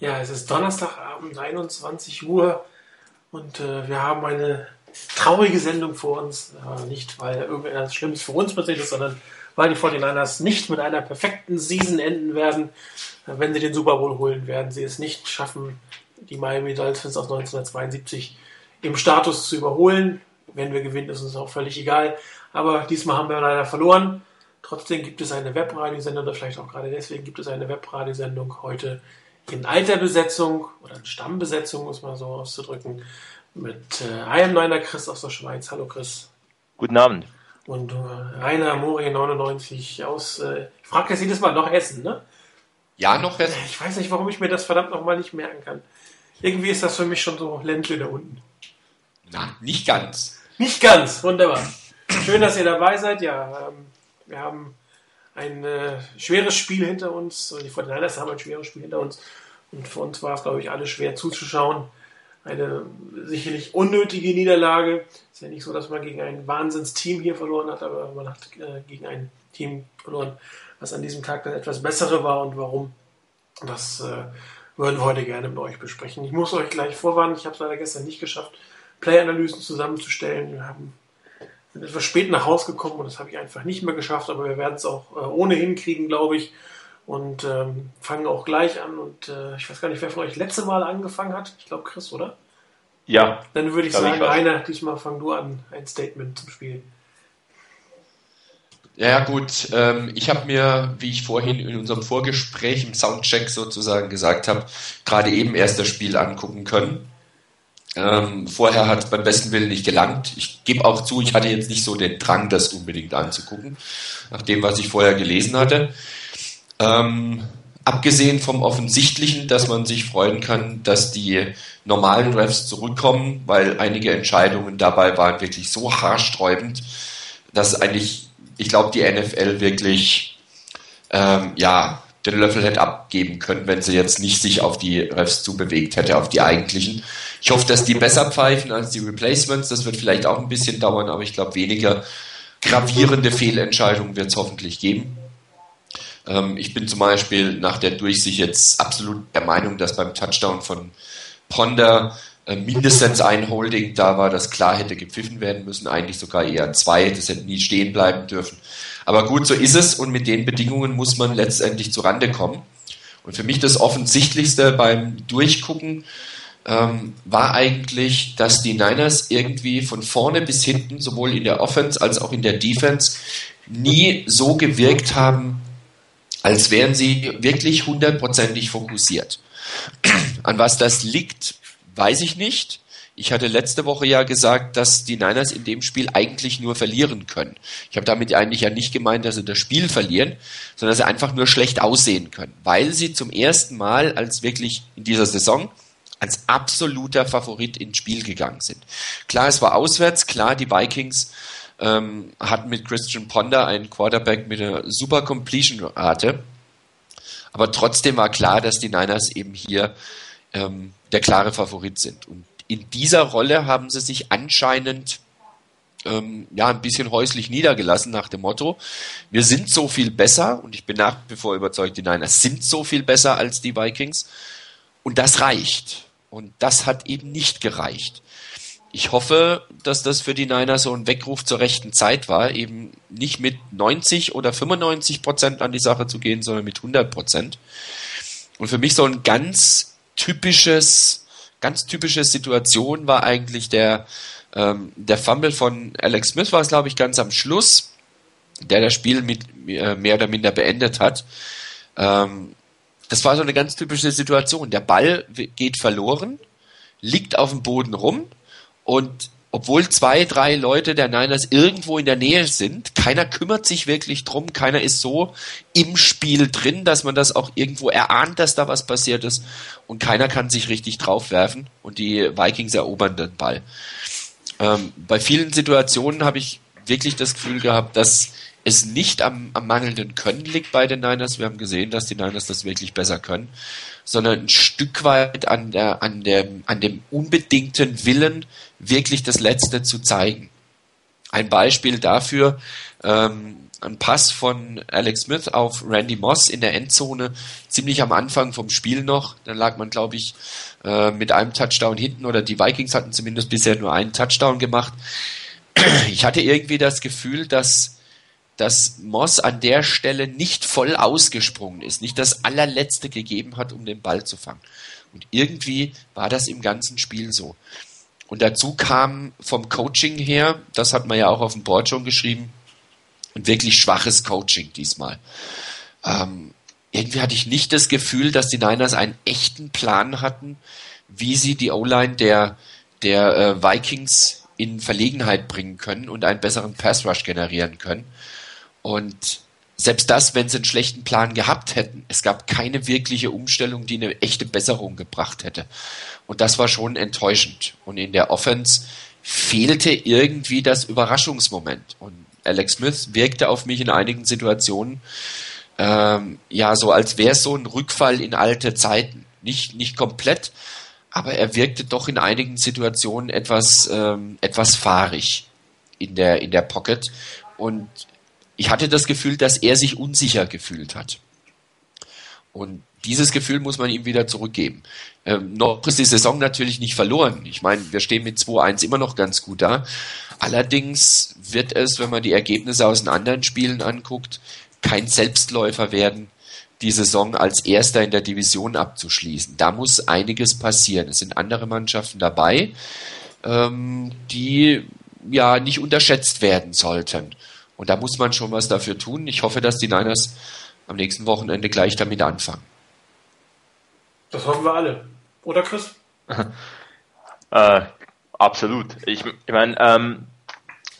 Ja, es ist Donnerstagabend, 21 Uhr und äh, wir haben eine traurige Sendung vor uns. Äh, nicht, weil irgendetwas Schlimmes für uns passiert ist, sondern weil die 49ers nicht mit einer perfekten Season enden werden. Äh, wenn sie den Super Bowl holen, werden sie es nicht schaffen, die Miami Dolphins aus 1972 im Status zu überholen. Wenn wir gewinnen, ist uns auch völlig egal. Aber diesmal haben wir leider verloren. Trotzdem gibt es eine Webradiosendung, oder vielleicht auch gerade deswegen gibt es eine Webradiosendung heute in alter Besetzung oder in Stammbesetzung, muss man so auszudrücken, mit äh, einem neuner Chris aus der Schweiz. Hallo Chris. Guten Abend. Und äh, Rainer Mori 99 aus, äh, ich frage jetzt jedes Mal, noch Essen, ne? Ja, noch Essen. Ich weiß nicht, warum ich mir das verdammt nochmal nicht merken kann. Irgendwie ist das für mich schon so Ländle da unten. Na, nicht ganz. Nicht ganz, wunderbar. Schön, dass ihr dabei seid. Ja, ähm, wir haben ein äh, schweres Spiel hinter uns. Die Fortinanders haben ein schweres Spiel hinter uns. Und für uns war es, glaube ich, alle schwer zuzuschauen. Eine sicherlich unnötige Niederlage. Ist ja nicht so, dass man gegen ein Wahnsinnsteam hier verloren hat, aber man hat äh, gegen ein Team verloren, was an diesem Tag dann etwas bessere war und warum. Das äh, würden wir heute gerne mit euch besprechen. Ich muss euch gleich vorwarnen, ich habe es leider gestern nicht geschafft, Play-Analysen zusammenzustellen. Wir haben sind etwas spät nach Hause gekommen und das habe ich einfach nicht mehr geschafft, aber wir werden es auch äh, ohnehin kriegen, glaube ich. Und ähm, fangen auch gleich an. Und äh, ich weiß gar nicht, wer von euch letzte Mal angefangen hat. Ich glaube Chris, oder? Ja. Dann würde ich sagen, ich Rainer, diesmal fang du an, ein Statement zum Spiel. Ja, gut. Ähm, ich habe mir, wie ich vorhin in unserem Vorgespräch im Soundcheck sozusagen gesagt habe, gerade eben erst das Spiel angucken können. Ähm, vorher hat es beim besten Willen nicht gelangt. Ich gebe auch zu, ich hatte jetzt nicht so den Drang, das unbedingt anzugucken, nach dem, was ich vorher gelesen hatte. Ähm, abgesehen vom Offensichtlichen, dass man sich freuen kann, dass die normalen Refs zurückkommen, weil einige Entscheidungen dabei waren wirklich so haarsträubend, dass eigentlich, ich glaube, die NFL wirklich ähm, ja den Löffel hätte abgeben können, wenn sie jetzt nicht sich auf die Refs zubewegt hätte, auf die eigentlichen. Ich hoffe, dass die besser pfeifen als die Replacements. Das wird vielleicht auch ein bisschen dauern, aber ich glaube, weniger gravierende Fehlentscheidungen wird es hoffentlich geben. Ähm, ich bin zum Beispiel nach der Durchsicht jetzt absolut der Meinung, dass beim Touchdown von Ponder äh, mindestens ein Holding da war, das klar hätte gepfiffen werden müssen, eigentlich sogar eher zwei, das hätte nie stehen bleiben dürfen. Aber gut, so ist es und mit den Bedingungen muss man letztendlich zurande kommen. Und für mich das Offensichtlichste beim Durchgucken ähm, war eigentlich, dass die Niners irgendwie von vorne bis hinten, sowohl in der Offense als auch in der Defense, nie so gewirkt haben, als wären sie wirklich hundertprozentig fokussiert. An was das liegt, weiß ich nicht. Ich hatte letzte Woche ja gesagt, dass die Niners in dem Spiel eigentlich nur verlieren können. Ich habe damit eigentlich ja nicht gemeint, dass sie das Spiel verlieren, sondern dass sie einfach nur schlecht aussehen können, weil sie zum ersten Mal als wirklich in dieser Saison als absoluter Favorit ins Spiel gegangen sind. Klar, es war auswärts, klar, die Vikings ähm, hatten mit Christian Ponder einen Quarterback mit einer super Completion-Rate, aber trotzdem war klar, dass die Niners eben hier ähm, der klare Favorit sind. Und in dieser Rolle haben sie sich anscheinend ähm, ja ein bisschen häuslich niedergelassen nach dem Motto, wir sind so viel besser und ich bin nach wie vor überzeugt, die Niners sind so viel besser als die Vikings und das reicht. Und das hat eben nicht gereicht. Ich hoffe, dass das für die Niners so ein Weckruf zur rechten Zeit war, eben nicht mit 90 oder 95 Prozent an die Sache zu gehen, sondern mit 100 Prozent. Und für mich so ein ganz typisches ganz typische Situation war eigentlich der, ähm, der Fumble von Alex Smith war es, glaube ich, ganz am Schluss, der das Spiel mit äh, mehr oder minder beendet hat. Ähm, das war so eine ganz typische Situation. Der Ball geht verloren, liegt auf dem Boden rum und obwohl zwei, drei Leute der Niners irgendwo in der Nähe sind, keiner kümmert sich wirklich drum, keiner ist so im Spiel drin, dass man das auch irgendwo erahnt, dass da was passiert ist und keiner kann sich richtig draufwerfen und die Vikings erobern den Ball. Ähm, bei vielen Situationen habe ich wirklich das Gefühl gehabt, dass es nicht am, am mangelnden Können liegt bei den Niners. Wir haben gesehen, dass die Niners das wirklich besser können, sondern ein Stück weit an, der, an, der, an dem unbedingten Willen, wirklich das Letzte zu zeigen. Ein Beispiel dafür, ähm, ein Pass von Alex Smith auf Randy Moss in der Endzone, ziemlich am Anfang vom Spiel noch. Dann lag man, glaube ich, äh, mit einem Touchdown hinten oder die Vikings hatten zumindest bisher nur einen Touchdown gemacht. Ich hatte irgendwie das Gefühl, dass dass Moss an der Stelle nicht voll ausgesprungen ist, nicht das allerletzte gegeben hat, um den Ball zu fangen. Und irgendwie war das im ganzen Spiel so. Und dazu kam vom Coaching her, das hat man ja auch auf dem Board schon geschrieben, ein wirklich schwaches Coaching diesmal. Ähm, irgendwie hatte ich nicht das Gefühl, dass die Niners einen echten Plan hatten, wie sie die O-Line der, der äh, Vikings in Verlegenheit bringen können und einen besseren Pass Rush generieren können. Und selbst das, wenn sie einen schlechten Plan gehabt hätten, es gab keine wirkliche Umstellung, die eine echte Besserung gebracht hätte. Und das war schon enttäuschend. Und in der Offense fehlte irgendwie das Überraschungsmoment. Und Alex Smith wirkte auf mich in einigen Situationen ähm, ja so, als wäre es so ein Rückfall in alte Zeiten. Nicht, nicht komplett, aber er wirkte doch in einigen Situationen etwas, ähm, etwas fahrig in der, in der Pocket. Und ich hatte das Gefühl, dass er sich unsicher gefühlt hat. Und dieses Gefühl muss man ihm wieder zurückgeben. Ähm, noch ist die Saison natürlich nicht verloren. Ich meine, wir stehen mit 2-1 immer noch ganz gut da. Allerdings wird es, wenn man die Ergebnisse aus den anderen Spielen anguckt, kein Selbstläufer werden, die Saison als Erster in der Division abzuschließen. Da muss einiges passieren. Es sind andere Mannschaften dabei, ähm, die ja nicht unterschätzt werden sollten. Und da muss man schon was dafür tun. Ich hoffe, dass die Niners am nächsten Wochenende gleich damit anfangen. Das hoffen wir alle. Oder Chris? äh, absolut. Ich, ich meine, ähm,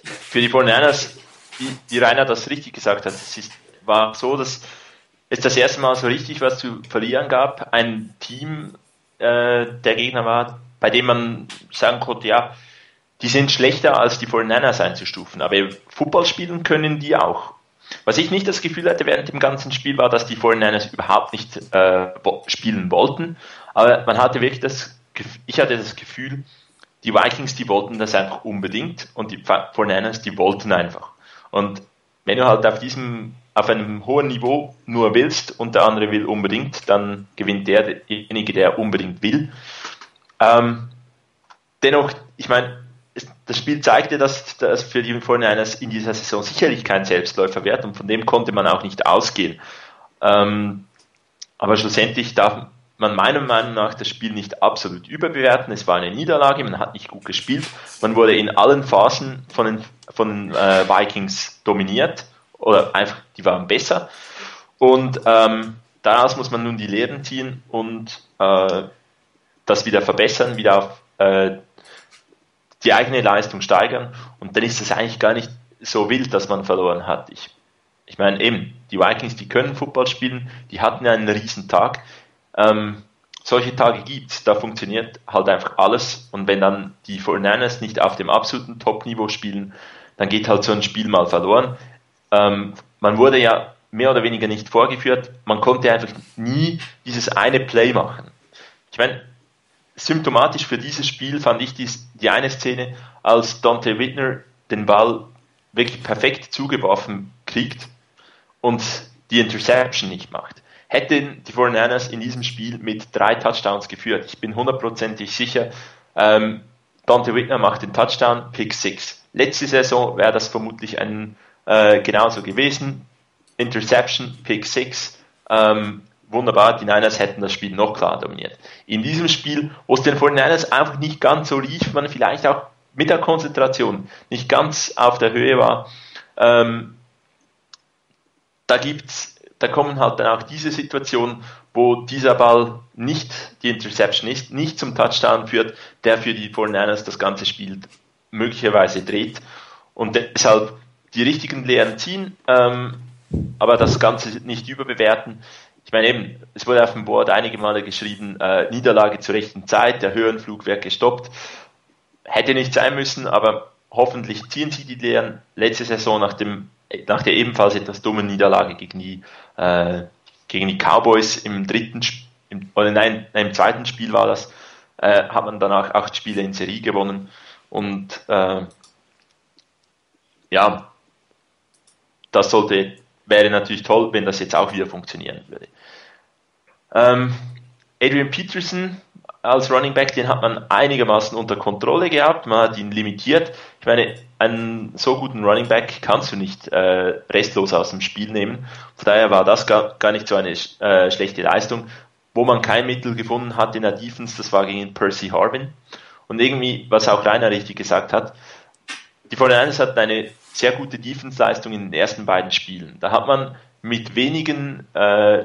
für die 49ers, wie, wie Rainer das richtig gesagt hat, es ist, war so, dass es das erste Mal so richtig was zu verlieren gab. Ein Team äh, der Gegner war, bei dem man sagen konnte, ja, die sind schlechter als die 49ers einzustufen, aber Football spielen können die auch. Was ich nicht das Gefühl hatte während dem ganzen Spiel war, dass die 49ers überhaupt nicht äh, spielen wollten, aber man hatte wirklich das, ich hatte das Gefühl, die Vikings, die wollten das einfach unbedingt und die 49ers, die wollten einfach. Und wenn du halt auf diesem, auf einem hohen Niveau nur willst und der andere will unbedingt, dann gewinnt derjenige, der unbedingt will. Ähm, dennoch, ich meine, das Spiel zeigte, dass das für die 49ers in dieser Saison sicherlich kein Selbstläufer wird und von dem konnte man auch nicht ausgehen. Ähm, aber schlussendlich darf man meiner Meinung nach das Spiel nicht absolut überbewerten. Es war eine Niederlage, man hat nicht gut gespielt, man wurde in allen Phasen von den, von den äh, Vikings dominiert oder einfach, die waren besser. Und ähm, daraus muss man nun die Lehren ziehen und äh, das wieder verbessern, wieder auf äh, die eigene Leistung steigern und dann ist es eigentlich gar nicht so wild, dass man verloren hat. Ich, ich meine eben, die Vikings, die können Football spielen, die hatten ja einen riesen Tag. Ähm, solche Tage gibt da funktioniert halt einfach alles und wenn dann die 49ers nicht auf dem absoluten Top-Niveau spielen, dann geht halt so ein Spiel mal verloren. Ähm, man wurde ja mehr oder weniger nicht vorgeführt, man konnte einfach nie dieses eine Play machen. Ich meine, symptomatisch für dieses Spiel fand ich die, die eine Szene, als Dante Whitner den Ball wirklich perfekt zugeworfen kriegt und die Interception nicht macht. Hätten die 49ers in diesem Spiel mit drei Touchdowns geführt, ich bin hundertprozentig sicher, ähm, Dante Whitner macht den Touchdown, Pick 6. Letzte Saison wäre das vermutlich ein, äh, genauso gewesen. Interception, Pick 6. Ähm, wunderbar, die Niners hätten das Spiel noch klar dominiert. In diesem Spiel, wo es den 49ers einfach nicht ganz so lief, man vielleicht auch mit der Konzentration nicht ganz auf der Höhe war, ähm, da gibt's, da kommen halt dann auch diese Situationen, wo dieser Ball nicht die Interception ist, nicht zum Touchdown führt, der für die 49ers das ganze Spiel möglicherweise dreht und deshalb die richtigen Lehren ziehen, ähm, aber das Ganze nicht überbewerten ich meine eben, es wurde auf dem Board einige Male geschrieben, äh, Niederlage zur rechten Zeit, der Höhenflug wird gestoppt. Hätte nicht sein müssen, aber hoffentlich ziehen sie die Lehren. Letzte Saison nach, dem, nach der ebenfalls etwas dummen Niederlage gegen die, äh, gegen die Cowboys im dritten, im, oder nein, im zweiten Spiel war das, äh, hat man danach acht Spiele in Serie gewonnen. Und äh, ja, das sollte, wäre natürlich toll, wenn das jetzt auch wieder funktionieren würde. Ähm, Adrian Peterson als Running Back, den hat man einigermaßen unter Kontrolle gehabt, man hat ihn limitiert. Ich meine, einen so guten Running Back kannst du nicht äh, restlos aus dem Spiel nehmen. Von daher war das gar, gar nicht so eine äh, schlechte Leistung. Wo man kein Mittel gefunden hat in der Defense, das war gegen Percy Harvin. Und irgendwie, was auch Rainer richtig gesagt hat, die 49ers hatten eine sehr gute Defense-Leistung in den ersten beiden Spielen. Da hat man mit wenigen äh,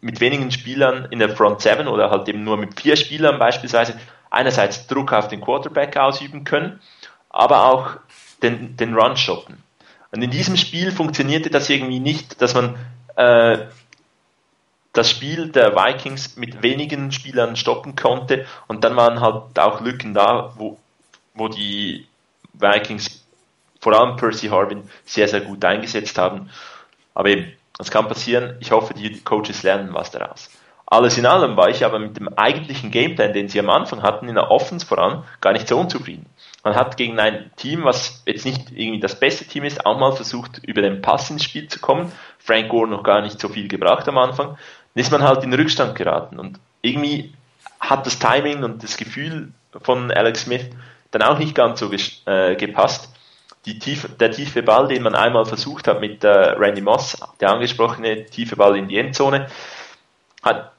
mit wenigen Spielern in der Front 7 oder halt eben nur mit vier Spielern beispielsweise einerseits Druck auf den Quarterback ausüben können, aber auch den, den Run shoppen. Und in diesem Spiel funktionierte das irgendwie nicht, dass man äh, das Spiel der Vikings mit wenigen Spielern stoppen konnte und dann waren halt auch Lücken da, wo, wo die Vikings vor allem Percy Harvin sehr, sehr gut eingesetzt haben. Aber eben, das kann passieren. Ich hoffe, die Coaches lernen was daraus. Alles in allem war ich aber mit dem eigentlichen Gameplan, den sie am Anfang hatten, in der Offense voran, gar nicht so unzufrieden. Man hat gegen ein Team, was jetzt nicht irgendwie das beste Team ist, auch mal versucht, über den Pass ins Spiel zu kommen. Frank Gore noch gar nicht so viel gebracht am Anfang. Dann ist man halt in Rückstand geraten. Und irgendwie hat das Timing und das Gefühl von Alex Smith dann auch nicht ganz so äh, gepasst tiefe, der tiefe Ball, den man einmal versucht hat mit äh, Randy Moss, der angesprochene tiefe Ball in die Endzone, hat,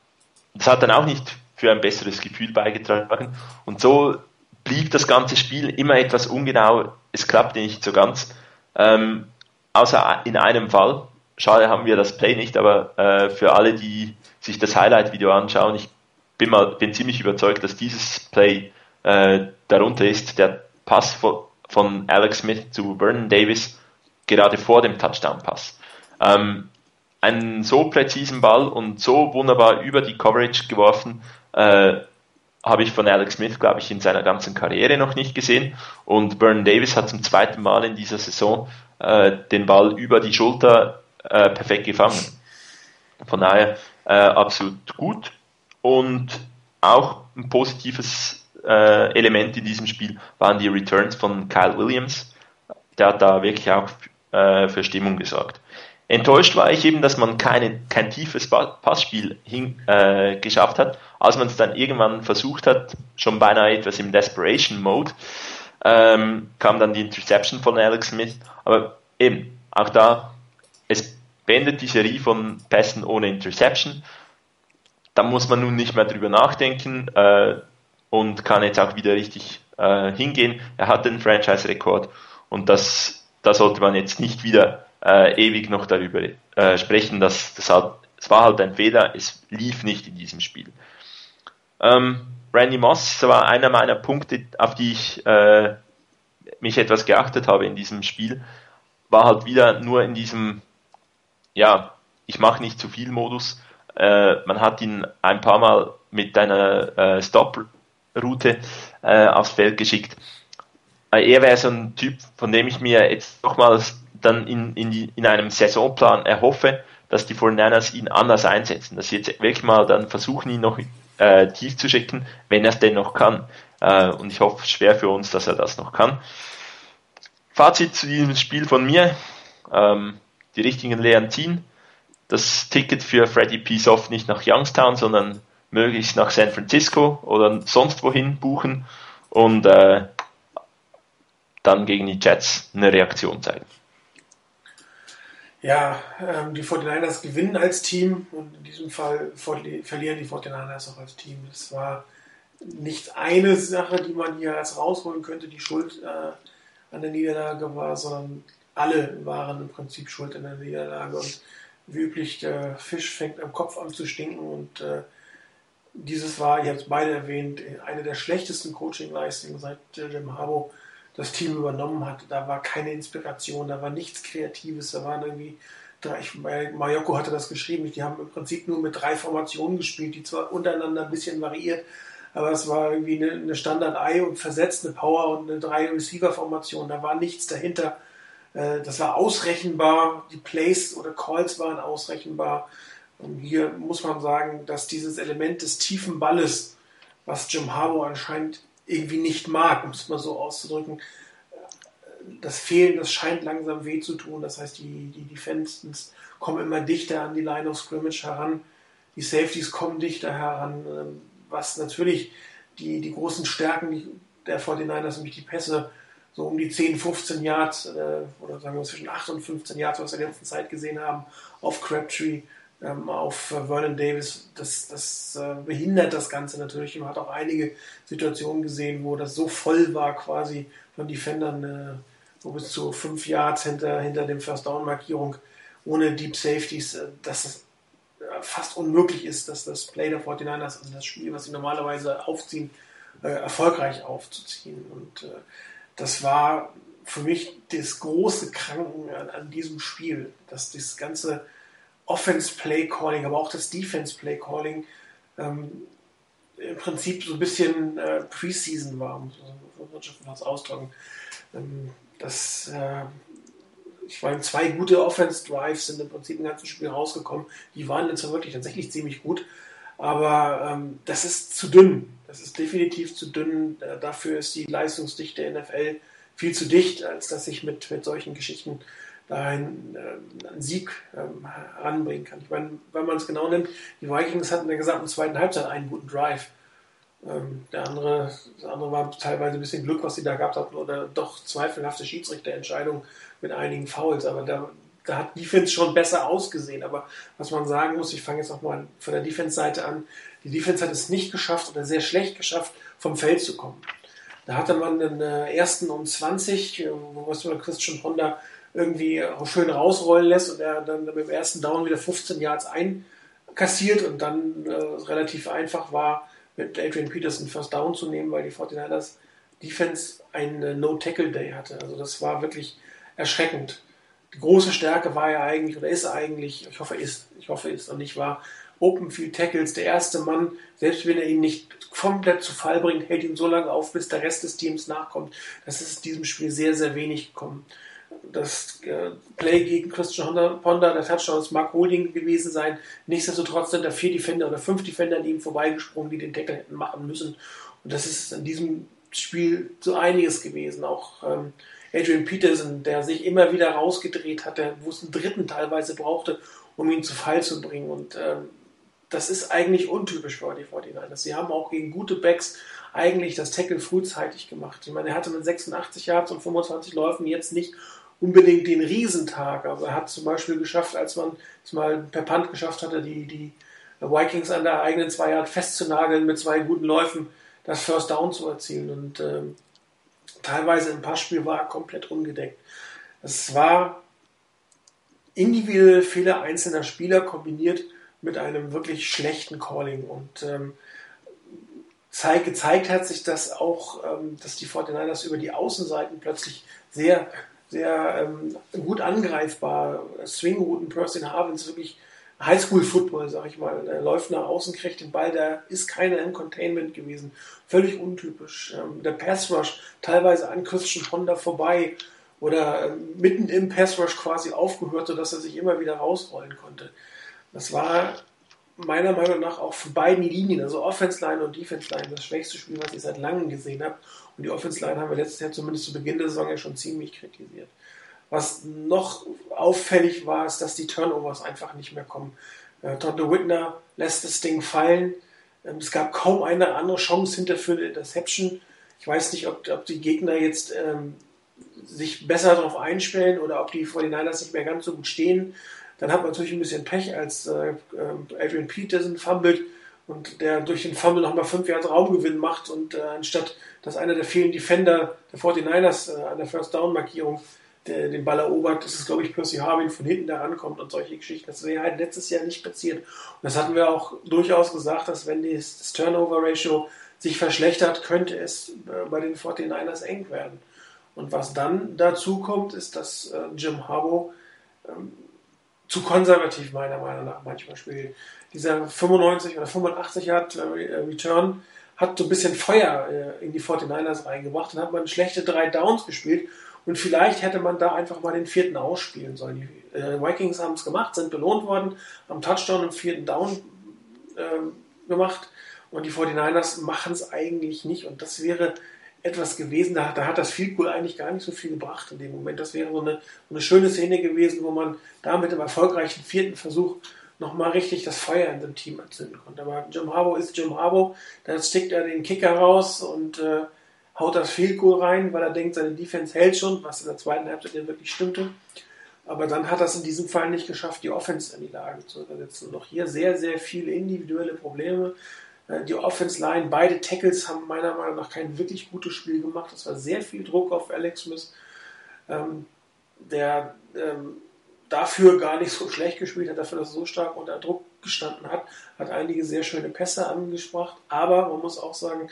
das hat dann auch nicht für ein besseres Gefühl beigetragen. Und so blieb das ganze Spiel immer etwas ungenau. Es klappte nicht so ganz. Ähm, außer in einem Fall. Schade haben wir das Play nicht, aber äh, für alle, die sich das Highlight-Video anschauen, ich bin, mal, bin ziemlich überzeugt, dass dieses Play äh, darunter ist. Der Pass von, von Alex Smith zu Vernon Davis gerade vor dem Touchdown-Pass. Ähm, einen so präzisen Ball und so wunderbar über die Coverage geworfen, äh, habe ich von Alex Smith, glaube ich, in seiner ganzen Karriere noch nicht gesehen. Und Vernon Davis hat zum zweiten Mal in dieser Saison äh, den Ball über die Schulter äh, perfekt gefangen. Von daher äh, absolut gut und auch ein positives äh, Element in diesem Spiel waren die Returns von Kyle Williams. Der hat da wirklich auch äh, für Stimmung gesorgt. Enttäuscht war ich eben, dass man keine, kein tiefes Passspiel hin, äh, geschafft hat. Als man es dann irgendwann versucht hat, schon beinahe etwas im Desperation Mode, ähm, kam dann die Interception von Alex Smith. Aber eben, auch da, es beendet die Serie von Pässen ohne Interception. Da muss man nun nicht mehr drüber nachdenken. Äh, und kann jetzt auch wieder richtig äh, hingehen. Er hat den Franchise-Rekord und das, da sollte man jetzt nicht wieder äh, ewig noch darüber äh, sprechen, dass das halt, es war halt ein Fehler, es lief nicht in diesem Spiel. Ähm, Randy Moss war einer meiner Punkte, auf die ich äh, mich etwas geachtet habe in diesem Spiel, war halt wieder nur in diesem, ja, ich mache nicht zu viel Modus. Äh, man hat ihn ein paar Mal mit einer äh, Stop Route äh, aufs Feld geschickt. Äh, er wäre so ein Typ, von dem ich mir jetzt nochmals dann in, in, in einem Saisonplan erhoffe, dass die 49ers ihn anders einsetzen, dass sie jetzt wirklich mal dann versuchen, ihn noch äh, tief zu schicken, wenn er es denn noch kann. Äh, und ich hoffe schwer für uns, dass er das noch kann. Fazit zu diesem Spiel von mir. Ähm, die richtigen Lehren ziehen. Das Ticket für Freddy P. Soft nicht nach Youngstown, sondern möglichst nach San Francisco oder sonst wohin buchen und äh, dann gegen die Jets eine Reaktion zeigen. Ja, ähm, die 49ers gewinnen als Team und in diesem Fall verlieren die 49ers auch als Team. Es war nicht eine Sache, die man hier als rausholen könnte, die Schuld äh, an der Niederlage war, sondern alle waren im Prinzip schuld an der Niederlage und wie üblich, der Fisch fängt am Kopf an zu stinken und äh, dieses war, ihr habt es beide erwähnt, eine der schlechtesten Coaching-Leistungen seit Jim Harbo das Team übernommen hat. Da war keine Inspiration, da war nichts Kreatives, da waren irgendwie drei, ich, Mayoko hatte das geschrieben, die haben im Prinzip nur mit drei Formationen gespielt, die zwar untereinander ein bisschen variiert, aber es war irgendwie eine, eine Standard-Ei und versetzt, eine Power und eine drei-Receiver-Formation, da war nichts dahinter. Äh, das war ausrechenbar, die Plays oder Calls waren ausrechenbar. Hier muss man sagen, dass dieses Element des tiefen Balles, was Jim Harbour anscheinend irgendwie nicht mag, um es mal so auszudrücken, das Fehlen, das scheint langsam weh zu tun. Das heißt, die, die Defenses kommen immer dichter an die Line of Scrimmage heran. Die Safeties kommen dichter heran, ähm, was natürlich die, die großen Stärken der 49ers, nämlich die Pässe, so um die 10, 15 Yards äh, oder sagen wir zwischen 8 und 15 Yards, was wir in der letzten Zeit gesehen haben, auf Crabtree, ähm, auf äh, Vernon Davis, das, das äh, behindert das Ganze natürlich. Man hat auch einige Situationen gesehen, wo das so voll war quasi von Defendern, äh, wo bis zu 5 Yards hinter, hinter dem First Down Markierung ohne Deep Safeties, äh, dass es äh, fast unmöglich ist, dass das Play der 49ers, also das Spiel, was sie normalerweise aufziehen, äh, erfolgreich aufzuziehen. Und das war für mich das große Kranken an, an diesem Spiel, dass das ganze Offense Play Calling, aber auch das Defense Play Calling ähm, im Prinzip so ein bisschen äh, Preseason war, muss man schon fast ausdrücken. Ähm, das, äh, ich meine, zwei gute Offense Drives sind im Prinzip ein ganzes Spiel rausgekommen. Die waren jetzt wirklich tatsächlich ziemlich gut, aber ähm, das ist zu dünn. Das ist definitiv zu dünn. Äh, dafür ist die Leistungsdichte NFL viel zu dicht, als dass ich mit, mit solchen Geschichten dahin äh, einen Sieg ähm, heranbringen kann. Ich meine, wenn man es genau nimmt, die Vikings hatten in der gesamten zweiten Halbzeit einen guten Drive. Ähm, der andere, das andere war teilweise ein bisschen Glück, was sie da gehabt hatten, oder doch zweifelhafte Schiedsrichterentscheidungen mit einigen Fouls. Aber da, da hat Defense schon besser ausgesehen. Aber was man sagen muss, ich fange jetzt nochmal von der Defense-Seite an, die Defense hat es nicht geschafft oder sehr schlecht geschafft, vom Feld zu kommen. Da hatte man den äh, ersten um 20, äh, wo was Christian Honda irgendwie schön rausrollen lässt und er dann mit dem ersten Down wieder 15 Yards einkassiert und dann äh, relativ einfach war, mit Adrian Peterson First Down zu nehmen, weil die 49ers Defense einen No-Tackle-Day hatte. Also das war wirklich erschreckend. Die große Stärke war ja eigentlich, oder ist eigentlich, ich hoffe ist, ich hoffe ist und nicht war, Open Field Tackles, der erste Mann, selbst wenn er ihn nicht komplett zu Fall bringt, hält ihn so lange auf, bis der Rest des Teams nachkommt. Das ist in diesem Spiel sehr, sehr wenig gekommen das äh, Play gegen Christian Ponda, der Touchdown ist Mark Holding gewesen sein. Nichtsdestotrotz sind da vier Defender oder fünf Defender an ihm vorbeigesprungen, die den Tackle hätten machen müssen. Und das ist in diesem Spiel so einiges gewesen. Auch ähm, Adrian Peterson, der sich immer wieder rausgedreht hatte, wo es einen dritten teilweise brauchte, um ihn zu Fall zu bringen. Und ähm, das ist eigentlich untypisch für die 49ers. Sie haben auch gegen gute Backs eigentlich das Tackle frühzeitig gemacht. Ich meine, er hatte mit 86 Yards und 25 Läufen jetzt nicht unbedingt den Riesentag, aber er hat zum Beispiel geschafft, als man es mal per Punt geschafft hatte, die, die Vikings an der eigenen zwei Yard festzunageln mit zwei guten Läufen, das First Down zu erzielen. Und ähm, teilweise im Passspiel war er komplett ungedeckt. Es war individuelle Fehler einzelner Spieler kombiniert mit einem wirklich schlechten Calling. Und ähm, zeig, gezeigt hat sich das auch, ähm, dass die 49ers über die Außenseiten plötzlich sehr sehr ähm, gut angreifbar. Swingrouten, Percy Harvins, wirklich Highschool-Football, sag ich mal. Er läuft nach außen, kriegt den Ball, da ist keiner im Containment gewesen. Völlig untypisch. Ähm, der Pass Rush teilweise an Christian Honda vorbei oder ähm, mitten im Pass Rush quasi aufgehört, sodass er sich immer wieder rausrollen konnte. Das war meiner Meinung nach auch für beiden Linien, also Offense Line und Defense Line, das schwächste Spiel, was ich seit langem gesehen habe. Und die Offense Line haben wir letztes Jahr zumindest zu Beginn der Saison ja schon ziemlich kritisiert. Was noch auffällig war, ist, dass die Turnovers einfach nicht mehr kommen. Äh, Todd Whitner lässt das Ding fallen. Ähm, es gab kaum eine andere Chance hinter für eine Interception. Ich weiß nicht, ob, ob die Gegner jetzt ähm, sich besser darauf einstellen oder ob die 49ers nicht mehr ganz so gut stehen. Dann hat man natürlich ein bisschen Pech, als äh, äh Adrian Peterson fummelt und der durch den Fumble nochmal fünf Jahre Raumgewinn macht und äh, anstatt, dass einer der vielen Defender der 49ers äh, an der First Down Markierung der, den Ball erobert, ist es glaube ich Percy Harvin von hinten da rankommt und solche Geschichten. Das wäre halt letztes Jahr nicht passiert. Und das hatten wir auch durchaus gesagt, dass wenn das, das Turnover Ratio sich verschlechtert, könnte es äh, bei den 49ers eng werden. Und was dann dazu kommt, ist, dass äh, Jim Harbaugh ähm, zu konservativ meiner Meinung nach manchmal spielt. Dieser 95 oder 85 Yard äh, Return hat so ein bisschen Feuer äh, in die 49ers reingebracht. Dann hat man schlechte drei Downs gespielt und vielleicht hätte man da einfach mal den vierten ausspielen sollen. Die äh, Vikings haben es gemacht, sind belohnt worden, haben Touchdown im vierten Down äh, gemacht und die 49ers machen es eigentlich nicht und das wäre etwas gewesen, da, da hat das Field Goal eigentlich gar nicht so viel gebracht in dem Moment. Das wäre so eine, eine schöne Szene gewesen, wo man da mit dem erfolgreichen vierten Versuch nochmal richtig das Feuer in dem Team entzünden konnte. Aber Jim Harbour ist Jim Harbour, da stickt er den Kicker raus und äh, haut das Field Goal rein, weil er denkt, seine Defense hält schon, was in der zweiten Halbzeit ja wirklich stimmte. Aber dann hat er es in diesem Fall nicht geschafft, die Offense in die Lage zu übersetzen. Und auch hier sehr, sehr viele individuelle Probleme. Äh, die Offense-Line, beide Tackles haben meiner Meinung nach kein wirklich gutes Spiel gemacht. Es war sehr viel Druck auf Alex Smith, ähm, der ähm, dafür gar nicht so schlecht gespielt hat, dafür, dass er so stark unter Druck gestanden hat, hat einige sehr schöne Pässe angesprochen. Aber man muss auch sagen,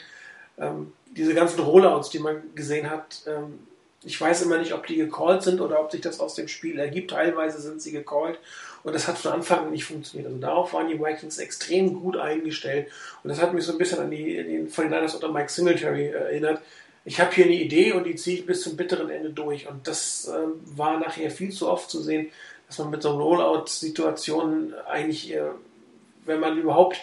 ähm, diese ganzen Rollouts, die man gesehen hat, ähm, ich weiß immer nicht, ob die gecallt sind oder ob sich das aus dem Spiel ergibt. Teilweise sind sie gecallt und das hat von Anfang an nicht funktioniert. Also darauf waren die Vikings extrem gut eingestellt und das hat mich so ein bisschen an die, den 49ers unter Mike Singletary erinnert. Ich habe hier eine Idee und die ziehe ich bis zum bitteren Ende durch und das äh, war nachher viel zu oft zu sehen, dass man mit so Rollout-Situationen eigentlich, äh, wenn man überhaupt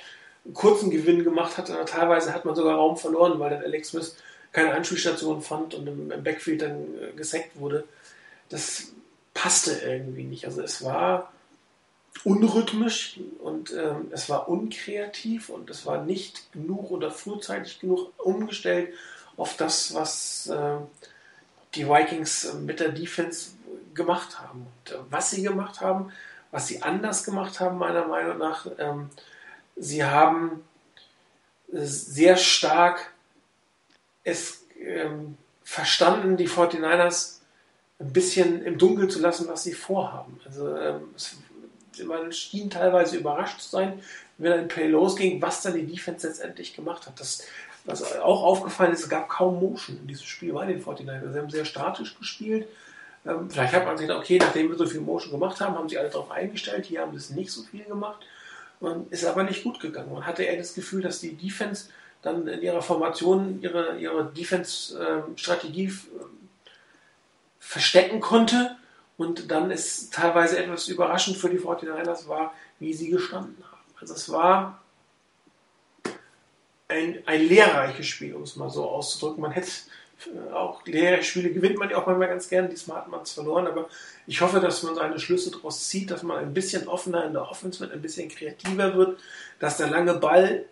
einen kurzen Gewinn gemacht hat, teilweise hat man sogar Raum verloren, weil dann Alex Smith keine Anspielstation fand und im, im Backfield dann äh, gesackt wurde. Das passte irgendwie nicht. Also es war unrhythmisch und ähm, es war unkreativ und es war nicht genug oder frühzeitig genug umgestellt auf das, was äh, die Vikings mit der Defense gemacht haben. Und, äh, was sie gemacht haben, was sie anders gemacht haben, meiner Meinung nach, ähm, sie haben sehr stark es ähm, verstanden, die 49ers ein bisschen im Dunkeln zu lassen, was sie vorhaben. Also ähm, es, man schien teilweise überrascht zu sein, wenn ein Play losging, was dann die Defense letztendlich gemacht hat. Das, was auch aufgefallen ist, es gab kaum Motion in diesem Spiel bei den 49ers. Sie haben sehr statisch gespielt. Ähm, vielleicht hat man sich gedacht, okay, nachdem wir so viel Motion gemacht haben, haben sie alle darauf eingestellt. Hier haben sie es nicht so viel gemacht. Und ist aber nicht gut gegangen. Man hatte eher das Gefühl, dass die Defense dann in ihrer Formation ihre, ihre Defense-Strategie äh, verstecken konnte und dann ist teilweise etwas überraschend für die 49ers war, wie sie gestanden haben. Also es war ein, ein lehrreiches Spiel, um es mal so auszudrücken. Man hätte äh, auch leere Spiele gewinnt man ja auch manchmal ganz gern. Diesmal hat man es verloren, aber ich hoffe, dass man seine Schlüsse daraus zieht, dass man ein bisschen offener in der Offense wird, ein bisschen kreativer wird, dass der lange Ball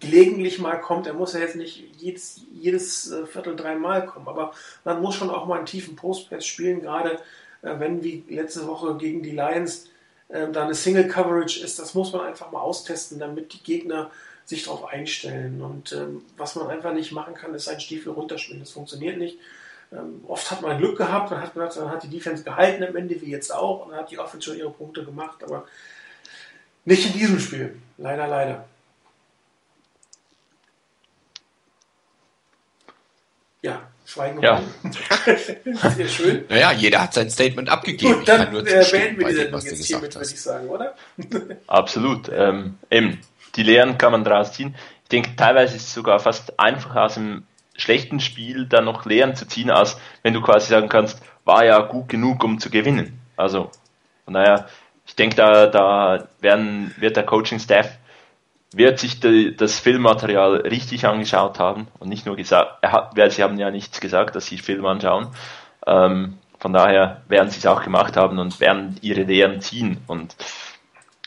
gelegentlich mal kommt. Er muss ja jetzt nicht jedes, jedes äh, Viertel dreimal kommen, aber man muss schon auch mal einen tiefen Postpass spielen, gerade wenn wie letzte Woche gegen die Lions äh, da eine Single Coverage ist. Das muss man einfach mal austesten, damit die Gegner sich darauf einstellen. Und ähm, was man einfach nicht machen kann, ist einen Stiefel runterspielen. Das funktioniert nicht. Ähm, oft hat man Glück gehabt, man hat dann hat die Defense gehalten am Ende, wie jetzt auch, und dann hat die Offense schon ihre Punkte gemacht, aber nicht in diesem Spiel. Leider, leider. Ja, Schweigen ja. Sehr schön. Naja, jeder hat sein Statement abgegeben. Gut, dann äh, beenden wir die Sendung jetzt hiermit, würde ich sagen, oder? Absolut. Ähm, eben, die Lehren kann man daraus ziehen. Ich denke, teilweise ist es sogar fast einfacher aus einem schlechten Spiel dann noch Lehren zu ziehen, als wenn du quasi sagen kannst, war ja gut genug, um zu gewinnen. Also, von daher, ich denke, da, da werden, wird der Coaching-Staff wird sich die, das Filmmaterial richtig angeschaut haben und nicht nur gesagt, hat, weil sie haben ja nichts gesagt, dass sie Film anschauen. Ähm, von daher werden sie es auch gemacht haben und werden ihre Lehren ziehen. Und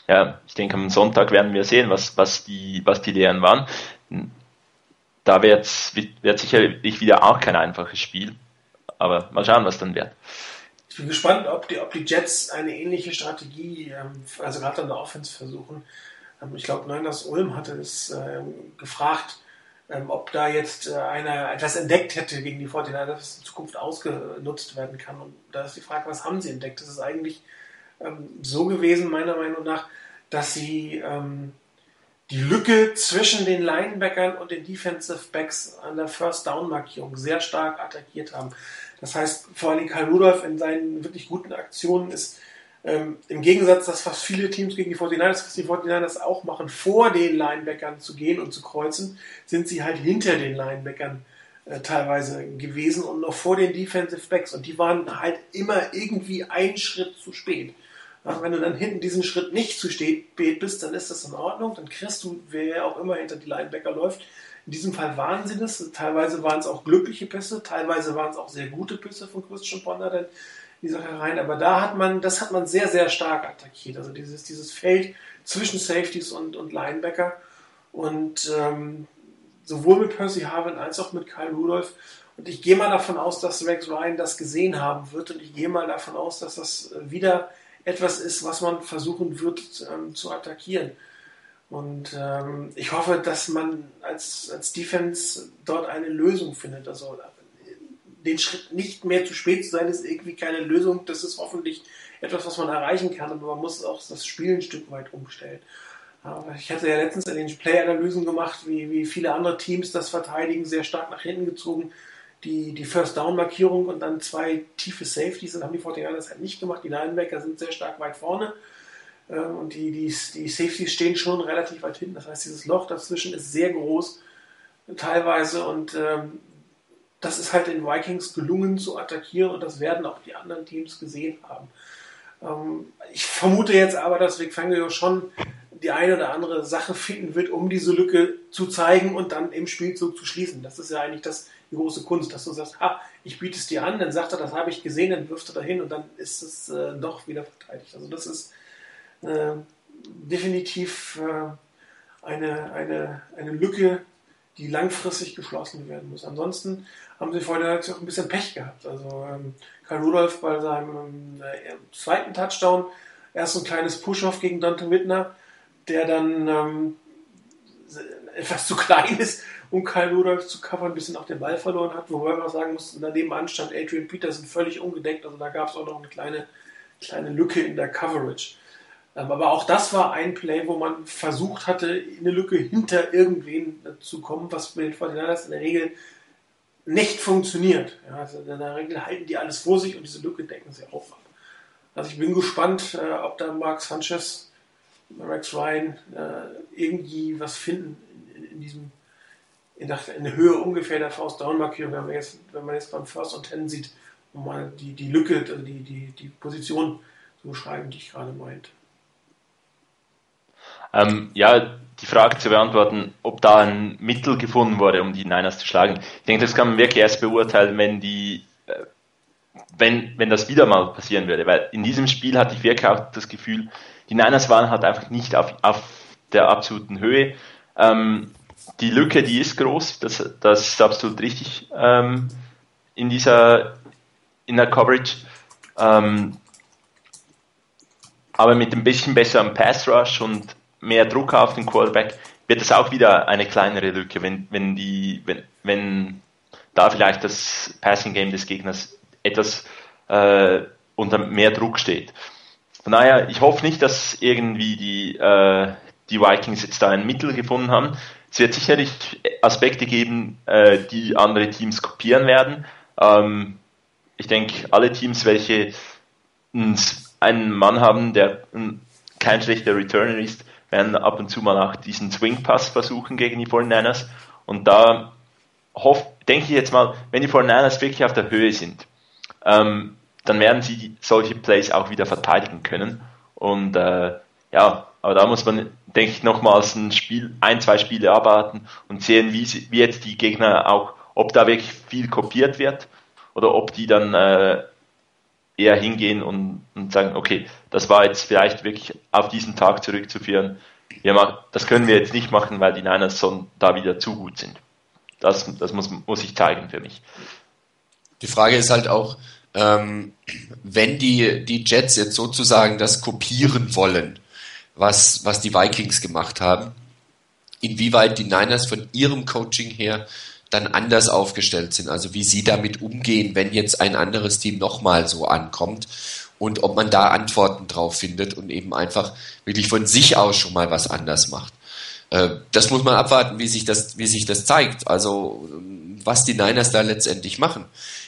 ja, ich denke, am Sonntag werden wir sehen, was, was, die, was die Lehren waren. Da wird, wird sicherlich wieder auch kein einfaches Spiel. Aber mal schauen, was dann wird. Ich bin gespannt, ob die, ob die Jets eine ähnliche Strategie, ähm, also gerade an der Offense versuchen. Ähm, ich glaube, Neuners Ulm hatte es ähm, gefragt, ähm, ob da jetzt äh, einer etwas entdeckt hätte gegen die 49 das in Zukunft ausgenutzt werden kann. Und da ist die Frage, was haben sie entdeckt? Das ist eigentlich so gewesen, meiner Meinung nach, dass sie die Lücke zwischen den Linebackern und den Defensive Backs an der First Down Markierung sehr stark attackiert haben. Das heißt, vor allem Karl Rudolph in seinen wirklich guten Aktionen ist ähm, Im Gegensatz, dass fast viele Teams gegen die 49ers, was die 49ers auch machen, vor den Linebackern zu gehen und zu kreuzen, sind sie halt hinter den Linebackern äh, teilweise gewesen und noch vor den Defensive Backs. Und die waren halt immer irgendwie einen Schritt zu spät. wenn du dann hinten diesen Schritt nicht zu spät bist, dann ist das in Ordnung. Dann kriegst du, wer auch immer hinter die Linebacker läuft. In diesem Fall waren sie das. Teilweise waren es auch glückliche Pässe, teilweise waren es auch sehr gute Pässe von Christian Ponder in die Sache rein. Aber da hat man, das hat man sehr, sehr stark attackiert. Also dieses, dieses Feld zwischen Safeties und, und Linebacker. Und ähm, sowohl mit Percy Harvin als auch mit Kyle Rudolph. Und ich gehe mal davon aus, dass Rex Ryan das gesehen haben wird. Und ich gehe mal davon aus, dass das wieder etwas ist, was man versuchen wird ähm, zu attackieren. Und ähm, ich hoffe, dass man als, als Defense dort eine Lösung findet. Also den Schritt nicht mehr zu spät zu sein, ist irgendwie keine Lösung. Das ist hoffentlich etwas, was man erreichen kann, aber man muss auch das Spiel ein Stück weit umstellen. Ich hatte ja letztens in den Play-Analysen gemacht, wie, wie viele andere Teams das verteidigen, sehr stark nach hinten gezogen die, die First-Down-Markierung und dann zwei tiefe Safeties. Das haben die 49ers halt nicht gemacht. Die Linebacker sind sehr stark weit vorne. Ähm, und die, die, die Safeties stehen schon relativ weit hinten. Das heißt, dieses Loch dazwischen ist sehr groß teilweise. Und ähm, das ist halt den Vikings gelungen zu attackieren. Und das werden auch die anderen Teams gesehen haben. Ähm, ich vermute jetzt aber, dass Vic Fangio schon die eine oder andere Sache finden wird, um diese Lücke zu zeigen und dann im Spielzug zu schließen. Das ist ja eigentlich das, die große Kunst, dass du sagst, ha, ich biete es dir an, dann sagt er, das habe ich gesehen, dann wirft er dahin und dann ist es äh, doch wieder verteidigt. Also das ist äh, definitiv äh, eine, eine, eine Lücke, die langfristig geschlossen werden muss. Ansonsten haben sie vorher auch ein bisschen Pech gehabt. Also ähm, Karl Rudolph bei seinem äh, zweiten Touchdown erst ein kleines Push-Off gegen Dante Wittner, der dann ähm, etwas zu klein ist, um Kyle Rudolph zu covern, ein bisschen auch den Ball verloren hat. Wobei man sagen muss, daneben anstand Adrian Peterson völlig ungedeckt. Also da gab es auch noch eine kleine, kleine Lücke in der Coverage. Ähm, aber auch das war ein Play, wo man versucht hatte, eine Lücke hinter irgendwen zu kommen, was mit den 49ers in der Regel nicht funktioniert. Ja, also in der Regel halten die alles vor sich und diese Lücke decken sie auf. Also ich bin gespannt, äh, ob da Mark Sanchez, Rex Ryan äh, irgendwie was finden in, in diesem in der, in der Höhe ungefähr der Faust-Down-Markierung, wenn, man jetzt, wenn man jetzt beim First und Ten sieht, um mal die, die Lücke, also die, die, die Position zu beschreiben, die ich gerade meinte. Ähm, ja, die Frage zu beantworten, ob da ein Mittel gefunden wurde, um die Niners zu schlagen. Ich denke, das kann man wirklich erst beurteilen, wenn die, äh, wenn, wenn das wieder mal passieren würde. Weil in diesem Spiel hatte ich wirklich auch das Gefühl, die Niners waren halt einfach nicht auf, auf der absoluten Höhe. Ähm, die Lücke, die ist groß, das, das ist absolut richtig ähm, in dieser in der Coverage. Ähm, aber mit ein bisschen besserem Pass Rush und mehr Druck auf den Quarterback wird es auch wieder eine kleinere Lücke, wenn, wenn, die, wenn, wenn da vielleicht das Passing Game des Gegners etwas äh, unter mehr Druck steht. Von daher, ich hoffe nicht, dass irgendwie die, äh, die Vikings jetzt da ein Mittel gefunden haben. Es wird sicherlich Aspekte geben, äh, die andere Teams kopieren werden. Ähm, ich denke, alle Teams, welche einen Mann haben, der kein schlechter Returner ist, werden ab und zu mal auch diesen Swing Pass versuchen gegen die 49ers. Und da denke ich jetzt mal, wenn die 49ers wirklich auf der Höhe sind, ähm, dann werden sie solche Plays auch wieder verteidigen können. Und äh, ja, aber da muss man, denke ich, nochmals ein Spiel, ein, zwei Spiele abwarten und sehen, wie, wie jetzt die Gegner auch, ob da wirklich viel kopiert wird oder ob die dann äh, eher hingehen und, und sagen, okay, das war jetzt vielleicht wirklich auf diesen Tag zurückzuführen. Machen, das können wir jetzt nicht machen, weil die Niners schon da wieder zu gut sind. Das, das muss, muss ich zeigen für mich. Die Frage ist halt auch, ähm, wenn die, die Jets jetzt sozusagen das kopieren wollen, was, was die Vikings gemacht haben, inwieweit die Niners von ihrem Coaching her dann anders aufgestellt sind, also wie sie damit umgehen, wenn jetzt ein anderes Team nochmal so ankommt und ob man da Antworten drauf findet und eben einfach wirklich von sich aus schon mal was anders macht. Äh, das muss man abwarten, wie sich das, wie sich das zeigt. Also, was die Niners da letztendlich machen.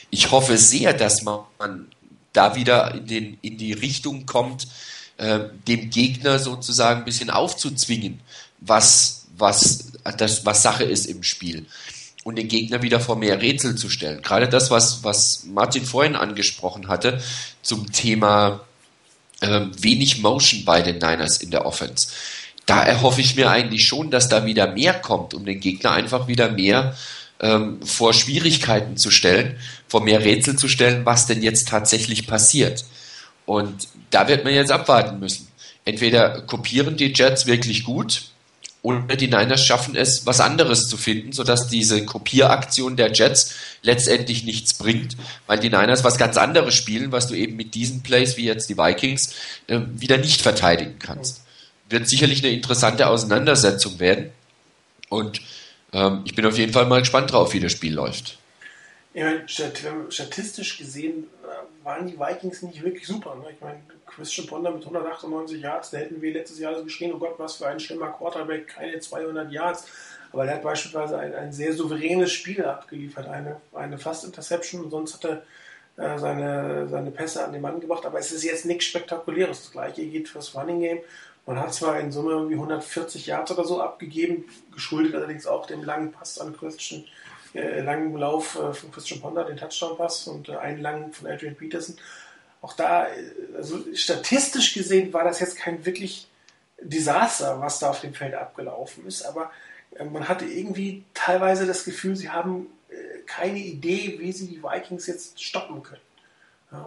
Ich hoffe sehr, dass man da wieder in, den, in die Richtung kommt, äh, dem Gegner sozusagen ein bisschen aufzuzwingen, was, was, das, was Sache ist im Spiel. Und den Gegner wieder vor mehr Rätsel zu stellen. Gerade das, was, was Martin vorhin angesprochen hatte, zum Thema ähm, wenig Motion bei den Niners in der Offense. Da erhoffe ich mir eigentlich schon, dass da wieder mehr kommt, um den Gegner einfach wieder mehr ähm, vor Schwierigkeiten zu stellen, vor mehr Rätsel zu stellen, was denn jetzt tatsächlich passiert. Und da wird man jetzt abwarten müssen. Entweder kopieren die Jets wirklich gut oder die Niners schaffen es, was anderes zu finden, sodass diese Kopieraktion der Jets letztendlich nichts bringt, weil die Niners was ganz anderes spielen, was du eben mit diesen Plays wie jetzt die Vikings äh, wieder nicht verteidigen kannst. Wird sicherlich eine interessante Auseinandersetzung werden. Und ähm, ich bin auf jeden Fall mal gespannt drauf, wie das Spiel läuft. Ich meine, statistisch gesehen äh, waren die Vikings nicht wirklich super. Ne? Ich meine, Christian Ponder mit 198 Yards, da hätten wir letztes Jahr so geschrien, oh Gott, was für ein schlimmer Quarterback, keine 200 Yards. Aber der hat beispielsweise ein, ein sehr souveränes Spiel abgeliefert, eine, eine Fast-Interception und sonst hat er äh, seine, seine Pässe an den Mann gebracht. Aber es ist jetzt nichts Spektakuläres. Das gleiche geht fürs Running Game. Man hat zwar in Summe irgendwie 140 Yards oder so abgegeben, geschuldet allerdings auch dem langen Pass an Christian, äh, langen Lauf äh, von Christian Ponder, den Touchdown-Pass und äh, einen langen von Adrian Peterson. Auch da, äh, also statistisch gesehen war das jetzt kein wirklich Desaster, was da auf dem Feld abgelaufen ist, aber äh, man hatte irgendwie teilweise das Gefühl, sie haben äh, keine Idee, wie sie die Vikings jetzt stoppen können.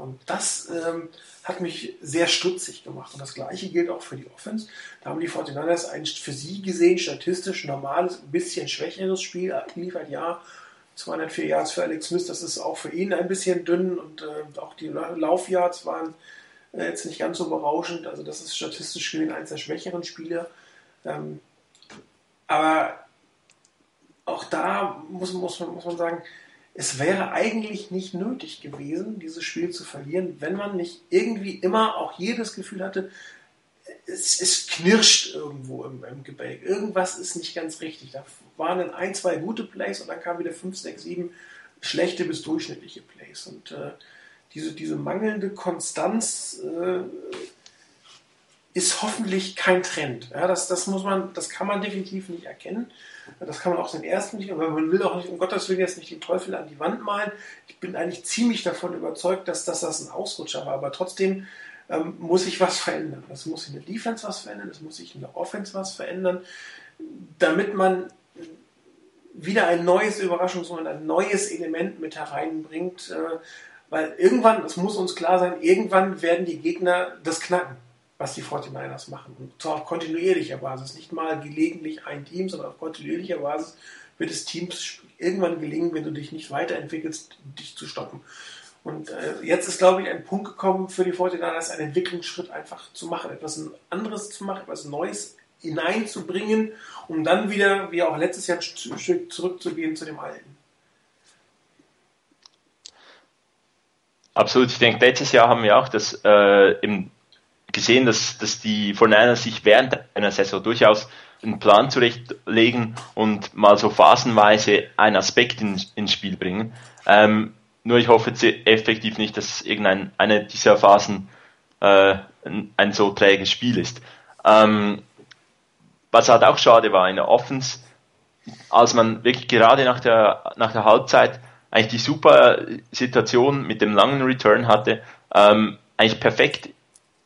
Und das ähm, hat mich sehr stutzig gemacht. Und das gleiche gilt auch für die Offense. Da haben die 49ers ein für sie gesehen statistisch normales, ein bisschen schwächeres Spiel geliefert. Ja, 204 Yards für Alex Smith, das ist auch für ihn ein bisschen dünn. Und äh, auch die Laufyards waren äh, jetzt nicht ganz so berauschend. Also das ist statistisch gesehen eines der schwächeren Spiele. Ähm, aber auch da muss, muss, muss man sagen, es wäre eigentlich nicht nötig gewesen, dieses Spiel zu verlieren, wenn man nicht irgendwie immer auch jedes Gefühl hatte, es, es knirscht irgendwo im, im, Gebälk. Irgendwas ist nicht ganz richtig. Da waren dann ein, zwei gute Plays und dann kamen wieder fünf, sechs, sieben schlechte bis durchschnittliche Plays. Und äh, diese, diese mangelnde Konstanz äh, ist hoffentlich kein Trend. Ja, das, das muss man, das kann man definitiv nicht erkennen. Das kann man auch den ersten nicht, aber man will auch nicht, um Gottes Willen jetzt nicht den Teufel an die Wand malen. Ich bin eigentlich ziemlich davon überzeugt, dass, dass das ein Ausrutscher war, aber trotzdem ähm, muss sich was verändern. Es muss in der Defense was verändern, es muss sich in der Offense was verändern, damit man wieder ein neues Überraschungsmoment, ein neues Element mit hereinbringt, äh, weil irgendwann, es muss uns klar sein, irgendwann werden die Gegner das knacken was die 49ers machen. Und zwar auf kontinuierlicher Basis. Nicht mal gelegentlich ein Team, sondern auf kontinuierlicher Basis wird es Teams irgendwann gelingen, wenn du dich nicht weiterentwickelst, dich zu stoppen. Und äh, jetzt ist, glaube ich, ein Punkt gekommen für die 49ers, einen Entwicklungsschritt einfach zu machen, etwas anderes zu machen, etwas Neues hineinzubringen, um dann wieder, wie auch letztes Jahr, ein Stück zurückzugehen zu dem Alten. Absolut. Ich denke, letztes Jahr haben wir auch das äh, gesehen, dass, dass die 49 sich während einer Saison durchaus einen Plan zurechtlegen und mal so phasenweise einen Aspekt in, ins Spiel bringen. Ähm, nur ich hoffe effektiv nicht, dass irgendeine eine dieser Phasen äh, ein, ein, so träges Spiel ist. Ähm, was halt auch schade war in der Offense, als man wirklich gerade nach der, nach der Halbzeit eigentlich die super Situation mit dem langen Return hatte, ähm, eigentlich perfekt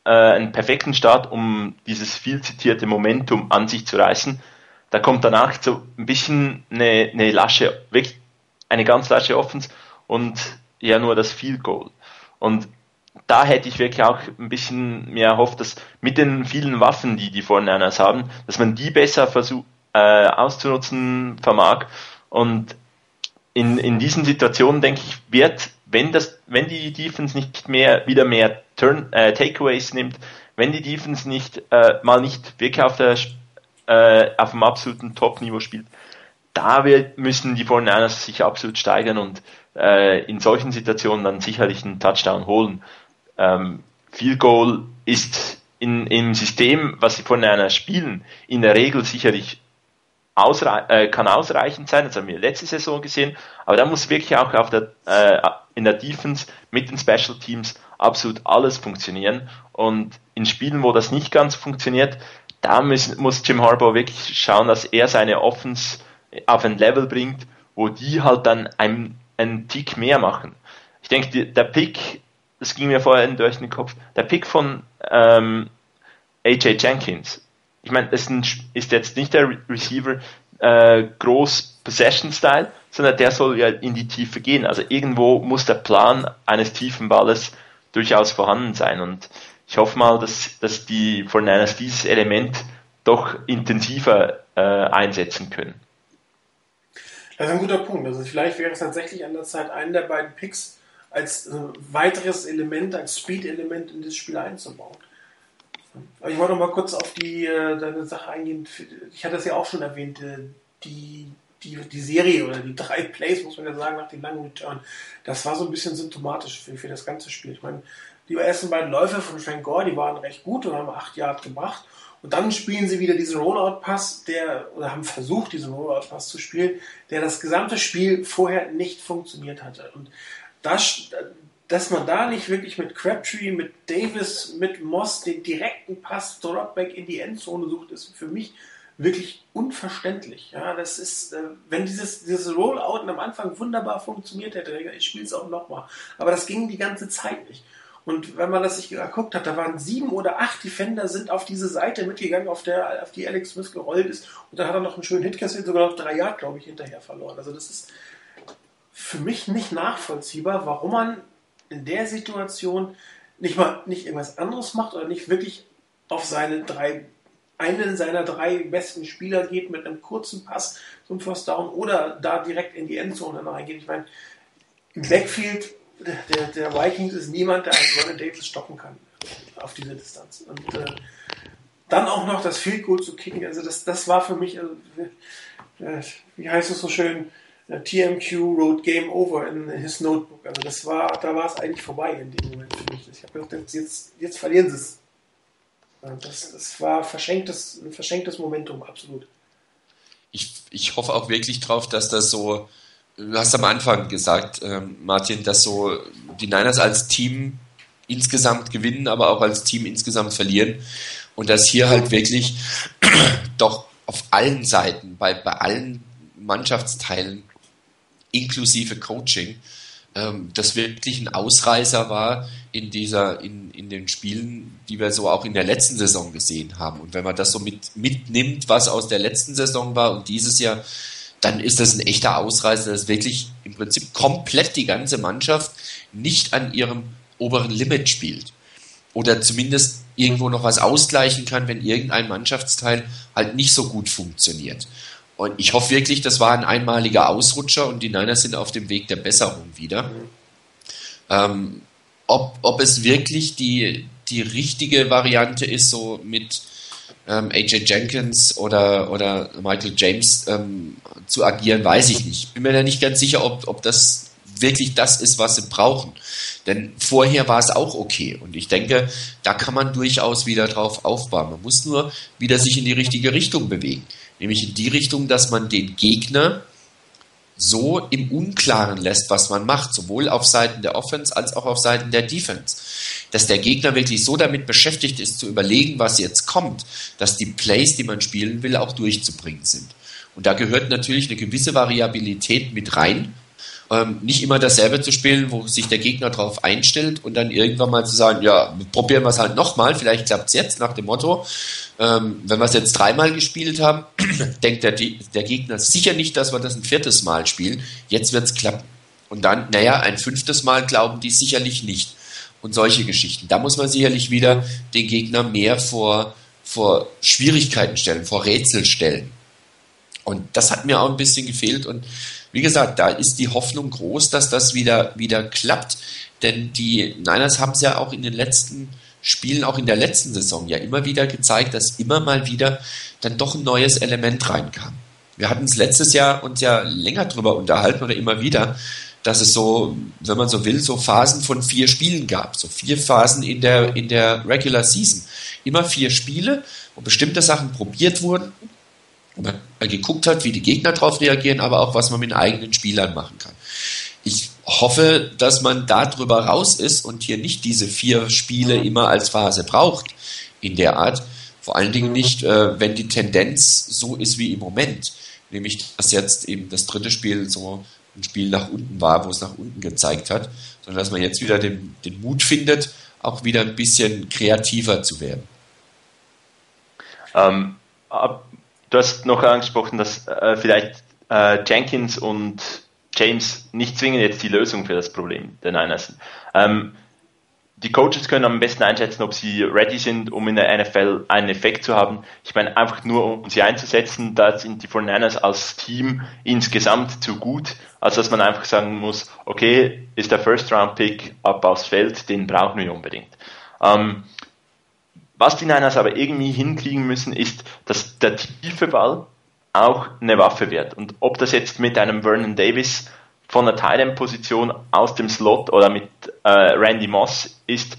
äh, einen perfekten Start, um dieses viel zitierte Momentum an sich zu reißen. Da kommt danach so ein bisschen eine, eine lasche, wirklich eine ganz lasche Offens und ja nur das Field Goal. Und da hätte ich wirklich auch ein bisschen mehr erhofft, dass mit den vielen Waffen, die die Foreigners haben, dass man die besser versucht äh, auszunutzen vermag. Und in, in diesen Situationen, denke ich, wird wenn das, wenn die Defense nicht mehr wieder mehr Turn, äh, Takeaways nimmt, wenn die Defense nicht äh, mal nicht wirklich auf der äh, auf dem absoluten Top-Niveau spielt, da wird, müssen die 49ers sich absolut steigern und äh, in solchen Situationen dann sicherlich einen Touchdown holen. Ähm, Field Goal ist in, im System, was die 49ers spielen, in der Regel sicherlich ausrei äh, kann ausreichend sein, das haben wir letzte Saison gesehen, aber da muss wirklich auch auf der, äh, in der Defense mit den Special Teams absolut alles funktionieren. Und in Spielen, wo das nicht ganz funktioniert, da müssen, muss Jim Harbaugh wirklich schauen, dass er seine Offense auf ein Level bringt, wo die halt dann einen, einen Tick mehr machen. Ich denke, der Pick das ging mir vorhin durch den Kopf, der Pick von ähm, AJ Jenkins. Ich meine, das ist jetzt nicht der Receiver äh, groß Possession-Style, sondern der soll ja in die Tiefe gehen. Also irgendwo muss der Plan eines tiefen Balles durchaus vorhanden sein. Und ich hoffe mal, dass, dass die 49ers dieses Element doch intensiver äh, einsetzen können. Das ist ein guter Punkt. Also vielleicht wäre es tatsächlich an der Zeit, einen der beiden Picks als äh, weiteres Element, als Speed-Element in das Spiel einzubauen. Aber ich wollte noch mal kurz auf die äh, deine Sache eingehen. Ich hatte es ja auch schon erwähnt, äh, die, die, die Serie oder die drei Plays, muss man ja sagen, nach dem langen Return. Das war so ein bisschen symptomatisch für, für das ganze Spiel. Ich meine, die ersten beiden Läufe von Frank Gore, die waren recht gut und haben acht Yard gebracht. Und dann spielen sie wieder diesen Rollout-Pass, der, oder haben versucht, diesen Rollout-Pass zu spielen, der das gesamte Spiel vorher nicht funktioniert hatte. Und das, dass man da nicht wirklich mit Crabtree, mit Davis, mit Moss den direkten Pass Dropback in die Endzone sucht, ist für mich wirklich unverständlich. Ja, das ist, äh, wenn dieses, dieses Rollout am Anfang wunderbar funktioniert hätte, ich spiele es auch nochmal. Aber das ging die ganze Zeit nicht. Und wenn man das sich geguckt hat, da waren sieben oder acht Defender sind auf diese Seite mitgegangen, auf, der, auf die Alex Smith gerollt ist. Und dann hat er noch einen schönen Hit kassiert, sogar noch drei Jahre, glaube ich, hinterher verloren. Also das ist für mich nicht nachvollziehbar, warum man in der Situation nicht mal nicht irgendwas anderes macht oder nicht wirklich auf seine drei, einen seiner drei besten Spieler geht mit einem kurzen Pass zum First Down oder da direkt in die Endzone reingeht. Ich meine, im Backfield der, der Vikings ist niemand, der einen Ronald Davis stoppen kann auf diese Distanz. Und äh, dann auch noch das Field Goal zu kicken, also das, das war für mich, also, wie heißt es so schön, TMQ wrote Game Over in his Notebook. Also das war, da war es eigentlich vorbei in dem Moment für mich. Ich habe gedacht, jetzt, jetzt verlieren sie es. Das, das war verschenktes, ein verschenktes Momentum, absolut. Ich, ich hoffe auch wirklich drauf, dass das so du hast am Anfang gesagt, ähm, Martin, dass so die Niners als Team insgesamt gewinnen, aber auch als Team insgesamt verlieren. Und dass hier halt wirklich doch auf allen Seiten, bei, bei allen Mannschaftsteilen, inklusive Coaching, ähm, das wirklich ein Ausreißer war in dieser, in, in den Spielen, die wir so auch in der letzten Saison gesehen haben. Und wenn man das so mit, mitnimmt, was aus der letzten Saison war und dieses Jahr, dann ist das ein echter Ausreißer, dass wirklich im Prinzip komplett die ganze Mannschaft nicht an ihrem oberen Limit spielt. Oder zumindest irgendwo noch was ausgleichen kann, wenn irgendein Mannschaftsteil halt nicht so gut funktioniert. Und ich hoffe wirklich, das war ein einmaliger Ausrutscher und die Niners sind auf dem Weg der Besserung wieder. Ähm, ob, ob es wirklich die, die richtige Variante ist, so mit ähm, AJ Jenkins oder, oder Michael James ähm, zu agieren, weiß ich nicht. Bin mir da nicht ganz sicher, ob, ob das wirklich das ist, was sie brauchen. Denn vorher war es auch okay. Und ich denke, da kann man durchaus wieder drauf aufbauen. Man muss nur wieder sich in die richtige Richtung bewegen. Nämlich in die Richtung, dass man den Gegner so im Unklaren lässt, was man macht, sowohl auf Seiten der Offense als auch auf Seiten der Defense. Dass der Gegner wirklich so damit beschäftigt ist, zu überlegen, was jetzt kommt, dass die Plays, die man spielen will, auch durchzubringen sind. Und da gehört natürlich eine gewisse Variabilität mit rein. Ähm, nicht immer dasselbe zu spielen, wo sich der Gegner darauf einstellt und dann irgendwann mal zu sagen, ja, probieren wir es halt nochmal, vielleicht klappt es jetzt nach dem Motto, ähm, wenn wir es jetzt dreimal gespielt haben, denkt der, der Gegner sicher nicht, dass wir das ein viertes Mal spielen, jetzt wird es klappen. Und dann, naja, ein fünftes Mal glauben die sicherlich nicht. Und solche Geschichten. Da muss man sicherlich wieder den Gegner mehr vor, vor Schwierigkeiten stellen, vor Rätsel stellen. Und das hat mir auch ein bisschen gefehlt. Und wie gesagt, da ist die Hoffnung groß, dass das wieder, wieder klappt. Denn die Niners haben es ja auch in den letzten Spielen, auch in der letzten Saison, ja immer wieder gezeigt, dass immer mal wieder dann doch ein neues Element reinkam. Wir hatten es letztes Jahr uns ja länger drüber unterhalten oder immer wieder, dass es so, wenn man so will, so Phasen von vier Spielen gab. So vier Phasen in der, in der Regular Season. Immer vier Spiele, wo bestimmte Sachen probiert wurden man geguckt hat, wie die Gegner darauf reagieren, aber auch was man mit den eigenen Spielern machen kann. Ich hoffe, dass man da drüber raus ist und hier nicht diese vier Spiele immer als Phase braucht in der Art. Vor allen Dingen nicht, äh, wenn die Tendenz so ist wie im Moment. Nämlich, dass jetzt eben das dritte Spiel so ein Spiel nach unten war, wo es nach unten gezeigt hat, sondern dass man jetzt wieder den, den Mut findet, auch wieder ein bisschen kreativer zu werden. Ähm, du hast noch angesprochen, dass äh, vielleicht äh, Jenkins und James nicht zwingend jetzt die Lösung für das Problem der Niners sind. Ähm, die Coaches können am besten einschätzen, ob sie ready sind, um in der NFL einen Effekt zu haben. Ich meine, einfach nur um sie einzusetzen, da sind die 49ers als Team insgesamt zu gut, als dass man einfach sagen muss, okay, ist der First-Round-Pick ab aufs Feld, den brauchen wir unbedingt. Ähm, was die Niners aber irgendwie hinkriegen müssen, ist, dass der tiefe Ball auch eine Waffe wird. Und ob das jetzt mit einem Vernon Davis von der Thailand-Position aus dem Slot oder mit äh, Randy Moss ist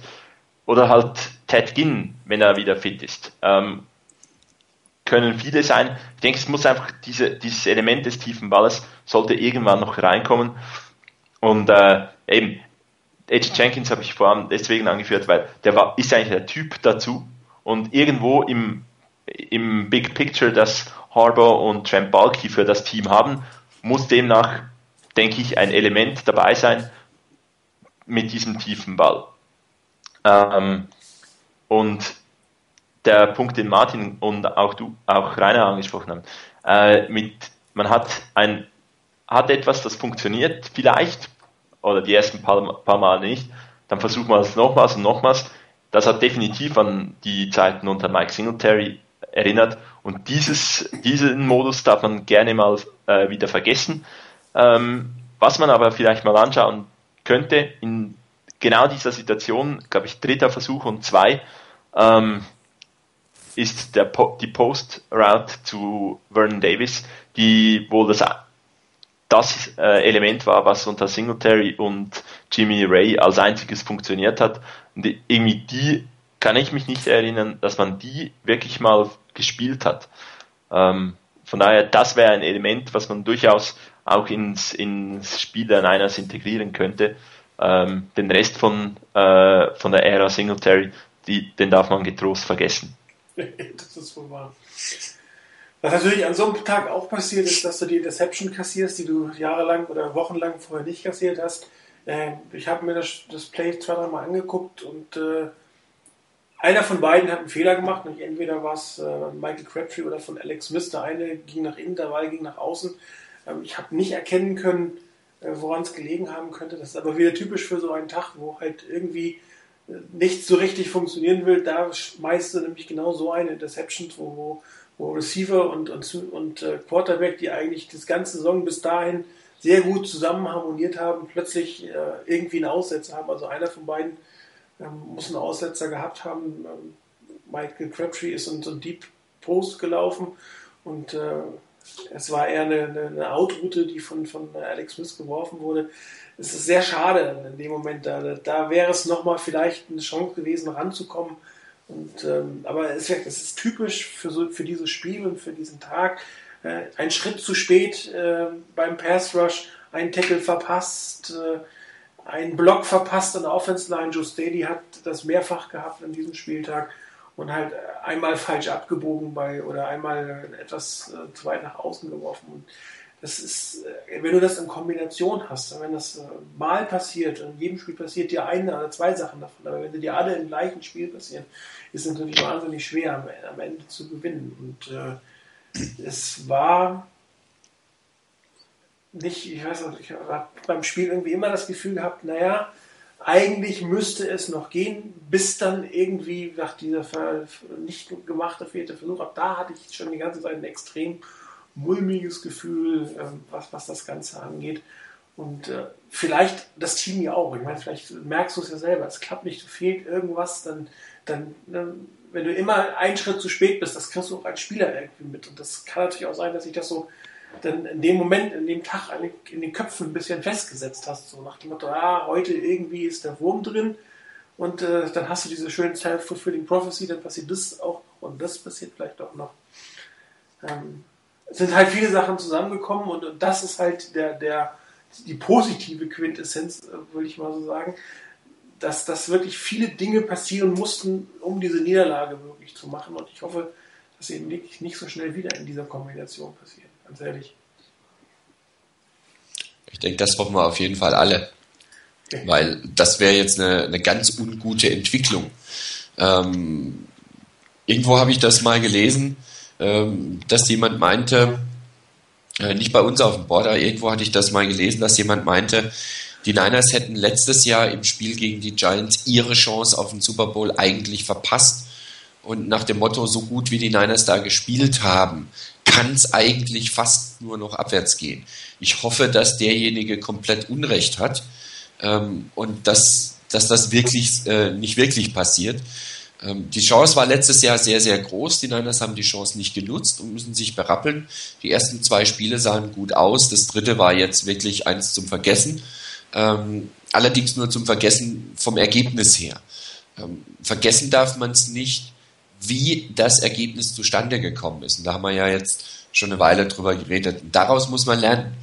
oder halt Ted Ginn, wenn er wieder fit ist. Ähm, können viele sein. Ich denke, es muss einfach diese, dieses Element des tiefen Balles sollte irgendwann noch reinkommen. Und äh, eben, Edge Jenkins habe ich vor allem deswegen angeführt, weil der war, ist eigentlich der Typ dazu. Und irgendwo im, im Big Picture, das Harbour und Trent Balky für das Team haben, muss demnach denke ich, ein Element dabei sein mit diesem tiefen Ball. Ähm, und der Punkt, den Martin und auch du, auch Rainer angesprochen haben, äh, mit, man hat ein, hat etwas, das funktioniert vielleicht, oder die ersten paar, paar Mal nicht, dann versucht man es nochmals und nochmals. Das hat definitiv an die Zeiten unter Mike Singletary erinnert und dieses, diesen Modus darf man gerne mal äh, wieder vergessen. Ähm, was man aber vielleicht mal anschauen könnte, in genau dieser Situation, glaube ich, dritter Versuch und zwei, ähm, ist der po die Post-Route zu Vernon Davis, die wohl das, das äh, Element war, was unter Singletary und Jimmy Ray als einziges funktioniert hat. Und irgendwie die kann ich mich nicht erinnern, dass man die wirklich mal gespielt hat. Ähm, von daher, das wäre ein Element, was man durchaus auch ins, ins Spiel der Niners integrieren könnte. Ähm, den Rest von, äh, von der Ära Singletary, die, den darf man getrost vergessen. das ist wohl wahr. Was natürlich an so einem Tag auch passiert ist, dass du die Deception kassierst, die du jahrelang oder wochenlang vorher nicht kassiert hast. Äh, ich habe mir das, das Play zwei, dreimal angeguckt und äh, einer von beiden hat einen Fehler gemacht. Nicht? Entweder war es äh, Michael Crabtree oder von Alex Smith. Der eine ging nach innen, der andere ging nach außen. Ähm, ich habe nicht erkennen können, äh, woran es gelegen haben könnte. Das ist aber wieder typisch für so einen Tag, wo halt irgendwie äh, nichts so richtig funktionieren will. Da schmeißt du nämlich genau so eine Interception, wo, wo, wo Receiver und, und, und äh, Quarterback, die eigentlich das ganze Saison bis dahin sehr gut zusammen harmoniert haben, plötzlich äh, irgendwie einen Aussetzer haben. Also einer von beiden ähm, muss einen Aussetzer gehabt haben. Ähm, Michael Crabtree ist in so ein Deep Post gelaufen und äh, es war eher eine, eine, eine Outroute, die von, von Alex Smith geworfen wurde. Es ist sehr schade in dem Moment. Da, da wäre es nochmal vielleicht eine Chance gewesen, ranzukommen. Und, ähm, aber es, es ist typisch für, so, für dieses Spiel und für diesen Tag. Äh, ein Schritt zu spät äh, beim Pass Rush, ein Tackle verpasst, äh, ein Block verpasst an der Offense Line. Joe Staley hat das mehrfach gehabt an diesem Spieltag und halt einmal falsch abgebogen bei oder einmal etwas äh, zu weit nach außen geworfen. Und das ist, äh, wenn du das in Kombination hast, wenn das äh, mal passiert, in jedem Spiel passiert dir eine oder zwei Sachen davon, aber wenn dir alle im gleichen Spiel passieren, ist es natürlich wahnsinnig schwer am, am Ende zu gewinnen. Und äh, es war nicht, ich weiß nicht, ich habe beim Spiel irgendwie immer das Gefühl gehabt, naja, eigentlich müsste es noch gehen, bis dann irgendwie nach dieser nicht gemachte vierte Versuch, ab da hatte ich schon die ganze Zeit ein extrem mulmiges Gefühl, ähm, was, was das Ganze angeht. Und äh, vielleicht das Team ja auch. Ich meine, vielleicht merkst du es ja selber, es klappt nicht, fehlt irgendwas, dann, dann, dann, wenn du immer einen Schritt zu spät bist, das kriegst du auch als Spieler irgendwie mit. Und das kann natürlich auch sein, dass ich das so dann in dem Moment, in dem Tag in den Köpfen ein bisschen festgesetzt hast. So nach dem Motto, ah, heute irgendwie ist der Wurm drin und äh, dann hast du diese schöne Self-Fulfilling Prophecy, dann passiert das auch und das passiert vielleicht auch noch. Ähm, sind halt viele Sachen zusammengekommen und, und das ist halt der, der, die positive Quintessenz, äh, würde ich mal so sagen, dass, dass wirklich viele Dinge passieren mussten, um diese Niederlage wirklich zu machen und ich hoffe, dass sie nicht, nicht so schnell wieder in dieser Kombination passieren ganz ehrlich. denke, das hoffen wir auf jeden Fall alle. Weil das wäre jetzt eine, eine ganz ungute Entwicklung. Ähm, irgendwo habe ich das mal gelesen, dass jemand meinte, äh, nicht bei uns auf dem Board, aber irgendwo hatte ich das mal gelesen, dass jemand meinte, die Niners hätten letztes Jahr im Spiel gegen die Giants ihre Chance auf den Super Bowl eigentlich verpasst. Und nach dem Motto, so gut wie die Niners da gespielt haben, kann es eigentlich fast nur noch abwärts gehen. Ich hoffe, dass derjenige komplett Unrecht hat ähm, und dass, dass das wirklich äh, nicht wirklich passiert. Ähm, die Chance war letztes Jahr sehr, sehr groß. Die Niners haben die Chance nicht genutzt und müssen sich berappeln. Die ersten zwei Spiele sahen gut aus. Das dritte war jetzt wirklich eins zum Vergessen. Ähm, allerdings nur zum Vergessen vom Ergebnis her. Ähm, vergessen darf man es nicht, wie das Ergebnis zustande gekommen ist. Und da haben wir ja jetzt schon eine Weile drüber geredet. Und daraus muss man lernen.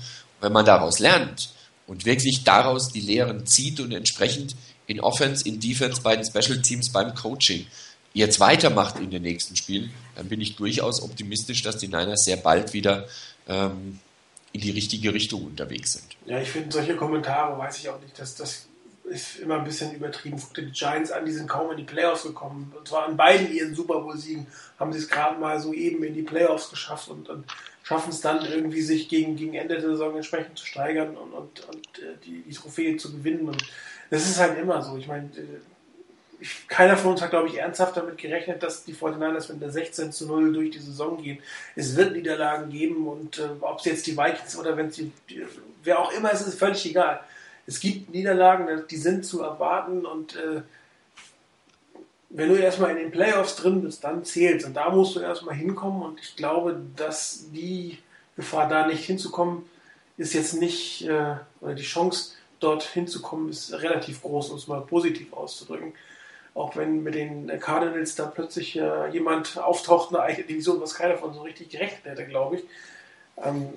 wenn man daraus lernt und wirklich daraus die Lehren zieht und entsprechend in Offense, in Defense, bei den Special Teams, beim Coaching jetzt weitermacht in den nächsten Spielen, dann bin ich durchaus optimistisch, dass die Niners sehr bald wieder ähm, in die richtige Richtung unterwegs sind. Ja, ich finde solche Kommentare, weiß ich auch nicht, dass das ist immer ein bisschen übertrieben. Guck dir die Giants an, die sind kaum in die Playoffs gekommen. Und zwar an beiden ihren Super Bowl-Siegen haben sie es gerade mal so eben in die Playoffs geschafft und, und schaffen es dann irgendwie, sich gegen, gegen Ende der Saison entsprechend zu steigern und, und, und äh, die, die Trophäe zu gewinnen. Und das ist halt immer so. Ich meine, äh, keiner von uns hat, glaube ich, ernsthaft damit gerechnet, dass die 49ers mit der 16 zu 0 durch die Saison gehen. Es wird Niederlagen geben und äh, ob es jetzt die Vikings oder wenn es wer auch immer, es ist völlig egal. Es gibt Niederlagen, die sind zu erwarten und äh, wenn du erstmal in den Playoffs drin bist, dann zählt Und da musst du erstmal hinkommen und ich glaube, dass die Gefahr, da nicht hinzukommen, ist jetzt nicht, äh, oder die Chance, dort hinzukommen, ist relativ groß, um es mal positiv auszudrücken. Auch wenn mit den Cardinals da plötzlich äh, jemand auftaucht, eine eigene Division, was keiner von so richtig gerechnet hätte, glaube ich. Ähm,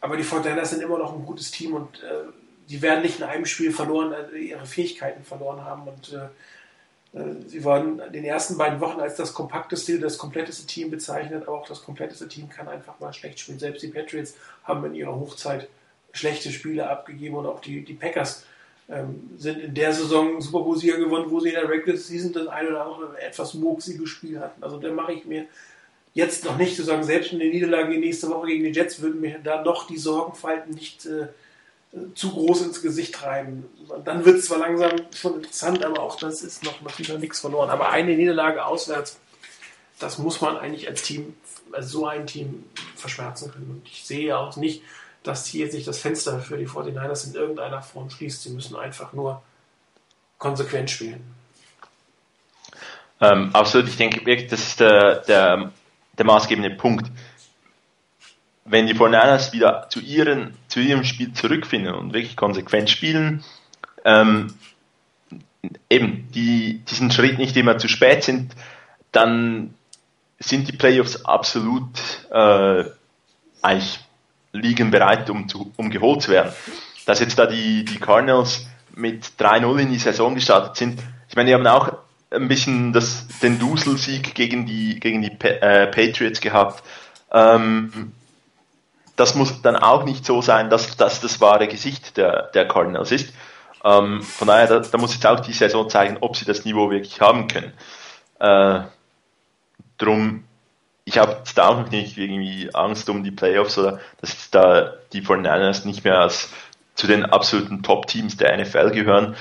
aber die Fortinanders sind immer noch ein gutes Team und äh, die werden nicht in einem Spiel verloren, also ihre Fähigkeiten verloren haben. Und äh, äh, sie waren in den ersten beiden Wochen als das kompakteste, das kompletteste Team bezeichnet, aber auch das kompletteste Team kann einfach mal schlecht spielen. Selbst die Patriots haben in ihrer Hochzeit schlechte Spiele abgegeben und auch die, die Packers ähm, sind in der Saison Super Bowl-Sieger gewonnen, wo sie in der Regular Season das eine oder andere etwas murksige Spiel hatten. Also da mache ich mir jetzt noch nicht zu sagen, selbst in der Niederlage nächste Woche gegen die Jets würden mir da noch die Sorgenfalten nicht äh, zu groß ins Gesicht treiben. Dann wird es zwar langsam schon interessant, aber auch das ist noch noch nichts verloren. Aber eine Niederlage auswärts, das muss man eigentlich als Team, als so ein Team verschmerzen können. Und ich sehe auch nicht, dass hier sich das Fenster für die 49ers in irgendeiner Form schließt. Sie müssen einfach nur konsequent spielen. Ähm, absolut, ich denke wirklich, das ist der, der, der maßgebende Punkt. Wenn die 49ers wieder zu, ihren, zu ihrem Spiel zurückfinden und wirklich konsequent spielen, ähm, eben die, diesen Schritt nicht immer zu spät sind, dann sind die Playoffs absolut äh, eigentlich liegen bereit, um, zu, um geholt zu werden. Dass jetzt da die, die Cardinals mit 3-0 in die Saison gestartet sind, ich meine, die haben auch ein bisschen das, den Duselsieg gegen die, gegen die äh, Patriots gehabt. Ähm, das muss dann auch nicht so sein, dass das das wahre Gesicht der, der Cardinals ist. Ähm, von daher, da, da, muss jetzt auch die Saison zeigen, ob sie das Niveau wirklich haben können. Äh, drum ich habe da auch noch nicht irgendwie Angst um die Playoffs oder dass da die 49ers nicht mehr als zu den absoluten Top-Teams der NFL gehören.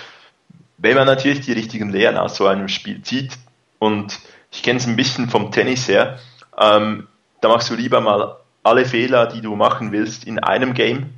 Wenn man natürlich die richtigen Lehren aus so einem Spiel zieht und ich kenne es ein bisschen vom Tennis her, ähm, da machst du lieber mal alle Fehler, die du machen willst, in einem Game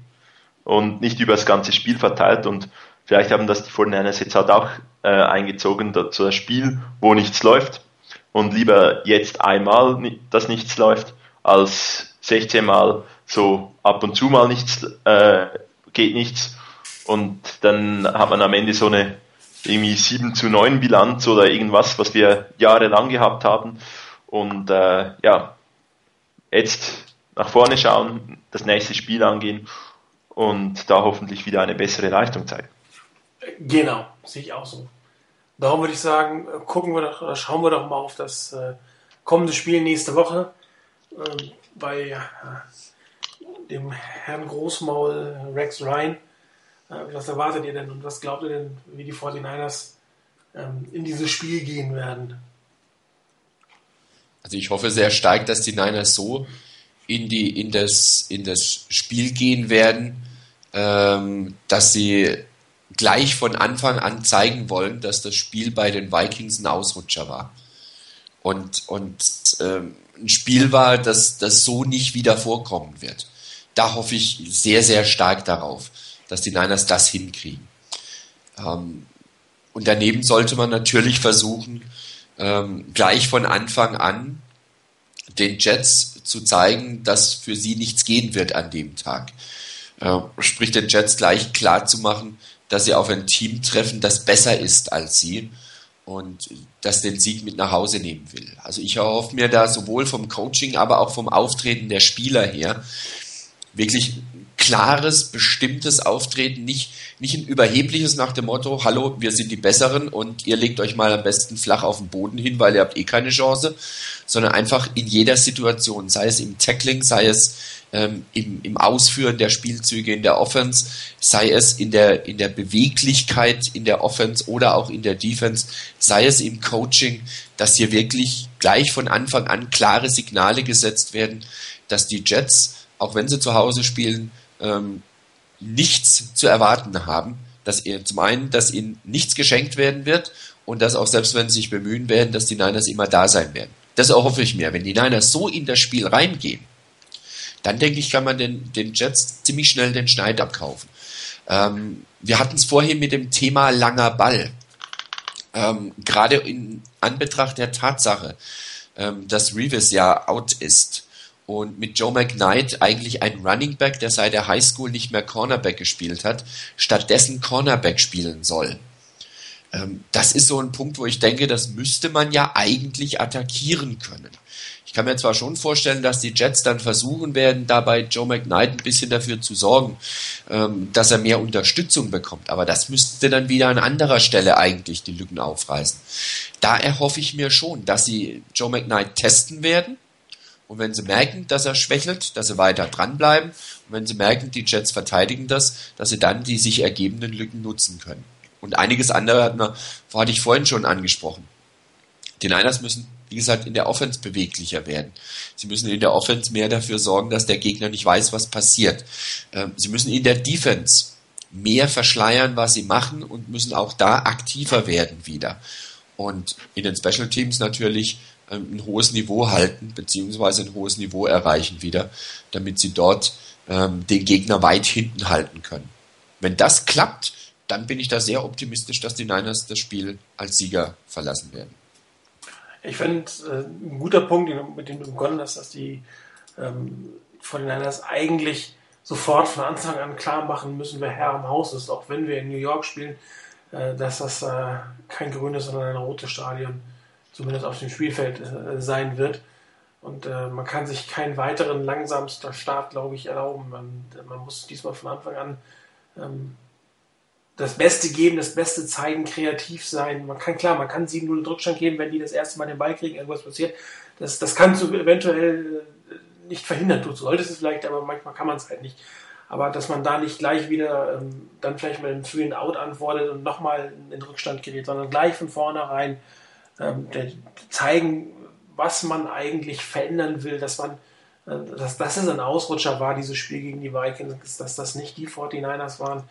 und nicht über das ganze Spiel verteilt und vielleicht haben das die 49ers jetzt halt auch äh, eingezogen, so das Spiel, wo nichts läuft und lieber jetzt einmal, dass nichts läuft, als 16 Mal so ab und zu mal nichts, äh, geht nichts und dann hat man am Ende so eine irgendwie 7 zu 9 Bilanz oder irgendwas, was wir jahrelang gehabt haben und äh, ja, jetzt nach vorne schauen, das nächste Spiel angehen und da hoffentlich wieder eine bessere Leistung zeigen. Genau, sehe ich auch so. Darum würde ich sagen, äh, gucken wir doch, oder schauen wir doch mal auf das äh, kommende Spiel nächste Woche äh, bei äh, dem Herrn Großmaul Rex Ryan. Äh, was erwartet ihr denn und was glaubt ihr denn, wie die 49ers ähm, in dieses Spiel gehen werden? Also ich hoffe sehr stark, dass die Niners so in, die, in, das, in das Spiel gehen werden, ähm, dass sie gleich von Anfang an zeigen wollen, dass das Spiel bei den Vikings ein Ausrutscher war. Und, und ähm, ein Spiel war, das, das so nicht wieder vorkommen wird. Da hoffe ich sehr, sehr stark darauf, dass die Niners das hinkriegen. Ähm, und daneben sollte man natürlich versuchen, ähm, gleich von Anfang an den Jets zu zeigen, dass für sie nichts gehen wird an dem Tag. Äh, sprich den Jets gleich klar zu machen, dass sie auf ein Team treffen, das besser ist als sie und das den Sieg mit nach Hause nehmen will. Also ich erhoffe mir da sowohl vom Coaching, aber auch vom Auftreten der Spieler her wirklich klares, bestimmtes Auftreten, nicht, nicht ein überhebliches nach dem Motto, hallo, wir sind die Besseren und ihr legt euch mal am besten flach auf den Boden hin, weil ihr habt eh keine Chance, sondern einfach in jeder Situation, sei es im Tackling, sei es ähm, im, im Ausführen der Spielzüge in der Offense, sei es in der, in der Beweglichkeit in der Offense oder auch in der Defense, sei es im Coaching, dass hier wirklich gleich von Anfang an klare Signale gesetzt werden, dass die Jets, auch wenn sie zu Hause spielen, ähm, nichts zu erwarten haben, dass ihr zum einen, dass ihnen nichts geschenkt werden wird und dass auch selbst wenn sie sich bemühen werden, dass die Niners immer da sein werden. Das erhoffe ich mir. Wenn die Niners so in das Spiel reingehen, dann denke ich, kann man den, den Jets ziemlich schnell den Schneid abkaufen. Ähm, wir hatten es vorhin mit dem Thema langer Ball. Ähm, Gerade in Anbetracht der Tatsache, ähm, dass Reeves ja out ist und mit Joe McKnight eigentlich ein Running Back, der seit der Highschool nicht mehr Cornerback gespielt hat, stattdessen Cornerback spielen soll. Ähm, das ist so ein Punkt, wo ich denke, das müsste man ja eigentlich attackieren können kann mir zwar schon vorstellen, dass die Jets dann versuchen werden, dabei Joe McKnight ein bisschen dafür zu sorgen, ähm, dass er mehr Unterstützung bekommt. Aber das müsste dann wieder an anderer Stelle eigentlich die Lücken aufreißen. Da erhoffe ich mir schon, dass sie Joe McKnight testen werden. Und wenn sie merken, dass er schwächelt, dass sie weiter dranbleiben. Und wenn sie merken, die Jets verteidigen das, dass sie dann die sich ergebenden Lücken nutzen können. Und einiges andere hat man, hatte ich vorhin schon angesprochen. Die Niners müssen wie gesagt, in der Offense beweglicher werden. Sie müssen in der Offense mehr dafür sorgen, dass der Gegner nicht weiß, was passiert. Ähm, sie müssen in der Defense mehr verschleiern, was sie machen und müssen auch da aktiver werden wieder. Und in den Special Teams natürlich ähm, ein hohes Niveau halten, beziehungsweise ein hohes Niveau erreichen wieder, damit sie dort ähm, den Gegner weit hinten halten können. Wenn das klappt, dann bin ich da sehr optimistisch, dass die Niners das Spiel als Sieger verlassen werden. Ich finde äh, ein guter Punkt, mit dem du begonnen hast, dass die ähm, von den Niners eigentlich sofort von Anfang an klar machen müssen, wer Herr im Haus ist, auch wenn wir in New York spielen, äh, dass das äh, kein grünes, sondern ein rotes Stadion zumindest auf dem Spielfeld äh, sein wird. Und äh, man kann sich keinen weiteren langsamsten Start, glaube ich, erlauben. Man, man, muss diesmal von Anfang an ähm, das Beste geben, das Beste zeigen, kreativ sein. Man kann klar, man kann 7-0 Rückstand geben, wenn die das erste Mal den Ball kriegen, irgendwas passiert. Das, das kannst du eventuell äh, nicht verhindern. Du solltest es vielleicht, aber manchmal kann man es halt nicht. Aber dass man da nicht gleich wieder ähm, dann vielleicht mit einem frühen Out antwortet und nochmal in Rückstand gerät, sondern gleich von vornherein ähm, zeigen, was man eigentlich verändern will, dass man äh, dass, dass es ein Ausrutscher war, dieses Spiel gegen die Vikings, dass das nicht die 49ers waren,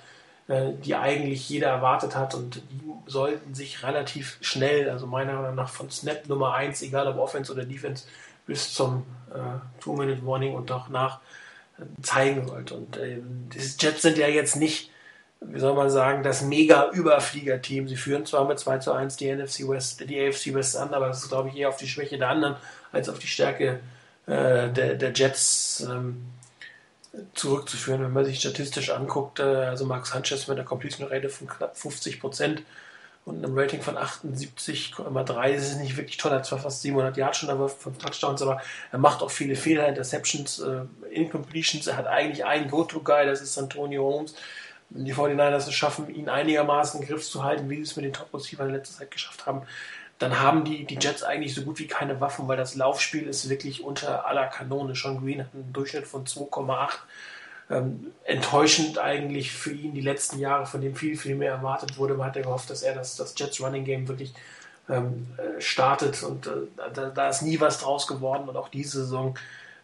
die eigentlich jeder erwartet hat und die sollten sich relativ schnell, also meiner Meinung nach von Snap Nummer 1, egal ob Offense oder Defense, bis zum äh, Two-Minute-Warning und auch nach äh, zeigen sollte. Und äh, die Jets sind ja jetzt nicht, wie soll man sagen, das mega Überflieger-Team. Sie führen zwar mit 2 zu 1 die NFC West, die AFC West an, aber das ist, glaube ich, eher auf die Schwäche der anderen als auf die Stärke äh, der, der Jets. Ähm, zurückzuführen, wenn man sich statistisch anguckt. Äh, also Max Sanchez mit einer Completion Rate von knapp 50 Prozent und einem Rating von 78,3. Das ist nicht wirklich toll, er hat zwar fast 700 Yards schon, aber fünf Touchdowns, aber er macht auch viele Fehler, Interceptions, äh, Incompletions. Er hat eigentlich einen Go-To-Guy, das ist Antonio Holmes. Die 49ers es schaffen, ihn einigermaßen im Griff zu halten, wie sie es mit den Top-Receivern in letzter Zeit geschafft haben, dann haben die, die Jets eigentlich so gut wie keine Waffen, weil das Laufspiel ist wirklich unter aller Kanone. Sean Green hat einen Durchschnitt von 2,8 ähm, enttäuschend eigentlich für ihn die letzten Jahre, von dem viel, viel mehr erwartet wurde. Man hat ja gehofft, dass er das, das Jets Running Game wirklich ähm, äh, startet und äh, da, da, ist nie was draus geworden und auch diese Saison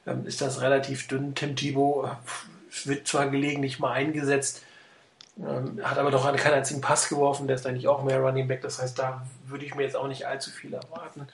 ähm, ist das relativ dünn. Tim Thibault äh, wird zwar gelegentlich mal eingesetzt, ähm, hat aber doch keinen einzigen Pass geworfen, der ist eigentlich auch mehr Running Back, das heißt, da würde ich mir jetzt auch nicht allzu viel erwarten.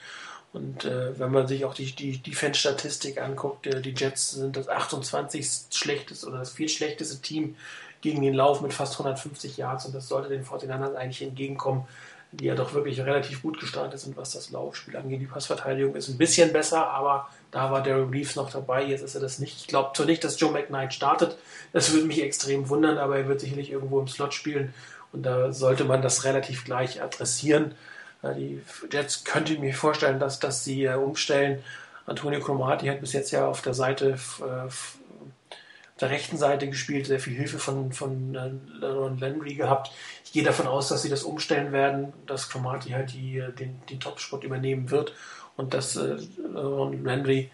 Und äh, wenn man sich auch die, die Defense-Statistik anguckt, äh, die Jets sind das 28. schlechteste oder das viertschlechteste Team gegen den Lauf mit fast 150 Yards und das sollte den 49ers eigentlich entgegenkommen, die ja doch wirklich relativ gut gestartet sind, was das Laufspiel angeht. Die Passverteidigung ist ein bisschen besser, aber da war Daryl Reeves noch dabei, jetzt ist er das nicht. Ich glaube zwar nicht, dass Joe McKnight startet, das würde mich extrem wundern, aber er wird sicherlich irgendwo im Slot spielen und da sollte man das relativ gleich adressieren. Die Jets könnte ich mir vorstellen, dass, dass sie äh, umstellen. Antonio Cromartie hat bis jetzt ja auf der Seite, äh, der rechten Seite gespielt, sehr viel Hilfe von, von äh, Ron Landry gehabt. Ich gehe davon aus, dass sie das umstellen werden, dass Cromartie halt die, den, den Topspot übernehmen wird und dass äh, Ron Landry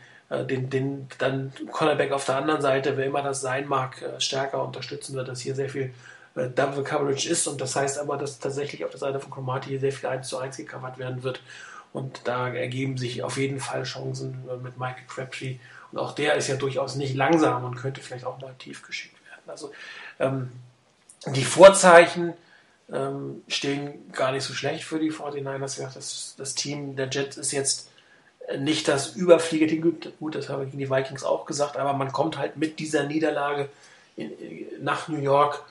den, den dann Cornerback auf der anderen Seite, wer immer das sein mag, stärker unterstützen wird, dass hier sehr viel äh, Double Coverage ist und das heißt aber, dass tatsächlich auf der Seite von Cromartie sehr viel 1 zu 1 gecovert werden wird und da ergeben sich auf jeden Fall Chancen äh, mit Michael Crabtree und auch der ist ja durchaus nicht langsam und könnte vielleicht auch mal tief geschickt werden. Also ähm, die Vorzeichen ähm, stehen gar nicht so schlecht für die 49ers. Das, das Team der Jets ist jetzt nicht das Überfliegerteam, gut, das habe ich gegen die Vikings auch gesagt, aber man kommt halt mit dieser Niederlage in, nach New York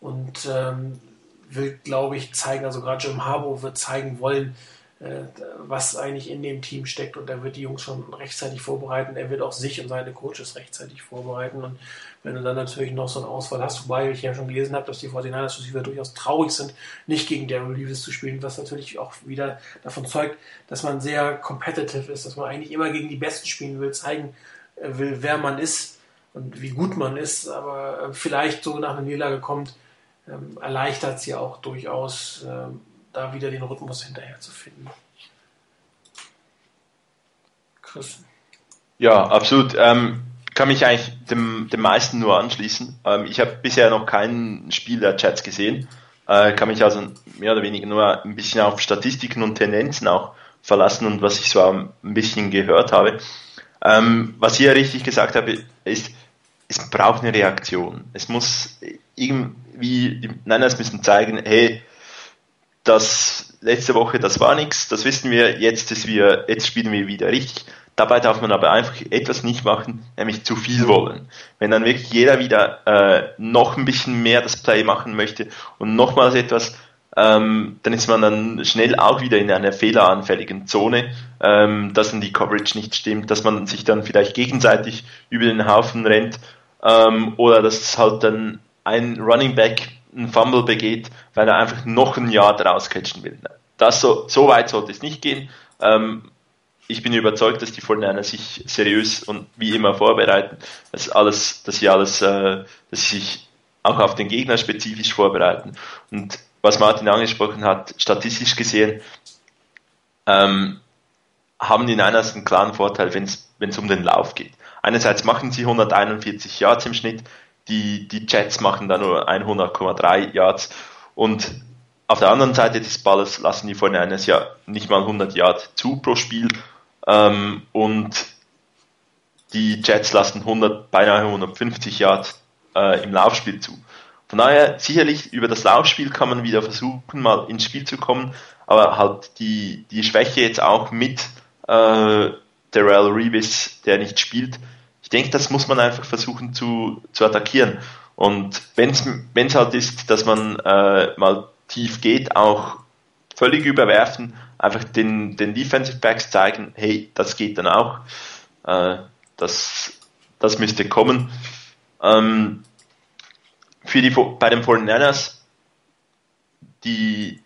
und ähm, will, glaube ich, zeigen, also gerade Jim Harbour wird zeigen wollen, äh, was eigentlich in dem Team steckt. Und er wird die Jungs schon rechtzeitig vorbereiten. Er wird auch sich und seine Coaches rechtzeitig vorbereiten. Und wenn du dann natürlich noch so eine Auswahl hast, wobei ich ja schon gelesen habe, dass die 49ers Receiver durchaus traurig sind, nicht gegen Daryl Leavis zu spielen, was natürlich auch wieder davon zeugt, dass man sehr competitive ist, dass man eigentlich immer gegen die Besten spielen will, zeigen äh, will, wer man ist und wie gut man ist, aber äh, vielleicht so nach einer Niederlage kommt, ähm, erleichtert es ja auch durchaus, ähm, da wieder den Rhythmus hinterher zu finden. Chris. Ja, absolut. Ähm, kann mich eigentlich dem, dem meisten nur anschließen. Ähm, ich habe bisher noch kein Spiel der Chats gesehen. Äh, kann mich also mehr oder weniger nur ein bisschen auf Statistiken und Tendenzen auch verlassen und was ich so ein bisschen gehört habe. Ähm, was ihr richtig gesagt habt, ist, es braucht eine Reaktion. Es muss irgendwie, die Niners müssen zeigen, hey, das letzte Woche, das war nichts, das wissen wir, jetzt ist wir, jetzt spielen wir wieder richtig. Dabei darf man aber einfach etwas nicht machen, nämlich zu viel wollen. Wenn dann wirklich jeder wieder äh, noch ein bisschen mehr das Play machen möchte und nochmals etwas, ähm, dann ist man dann schnell auch wieder in einer fehleranfälligen Zone, ähm, dass dann die Coverage nicht stimmt, dass man sich dann vielleicht gegenseitig über den Haufen rennt ähm, oder dass halt dann ein Running Back einen Fumble begeht, weil er einfach noch ein Jahr daraus catchen will. Das so, so weit sollte es nicht gehen. Ähm, ich bin überzeugt, dass die Vorderner sich seriös und wie immer vorbereiten, dass alles, dass sie alles, äh, dass sie sich auch auf den Gegner spezifisch vorbereiten. Und was Martin angesprochen hat, statistisch gesehen, ähm, haben die Niners einen klaren Vorteil, wenn es um den Lauf geht. Einerseits machen sie 141 Yards im Schnitt, die, die Jets machen da nur 100,3 Yards. Und auf der anderen Seite des Balles lassen die vorne eines ja nicht mal 100 Yards zu pro Spiel. Ähm, und die Jets lassen 100, beinahe 150 Yards äh, im Laufspiel zu. Von daher sicherlich über das Laufspiel kann man wieder versuchen, mal ins Spiel zu kommen, aber halt die, die Schwäche jetzt auch mit äh, Darrell Reeves, der nicht spielt, ich denke, das muss man einfach versuchen zu, zu attackieren. Und wenn es halt ist, dass man äh, mal tief geht, auch völlig überwerfen, einfach den, den Defensive Backs zeigen, hey, das geht dann auch. Äh, das, das müsste kommen. Ähm, für die, bei den 49ers die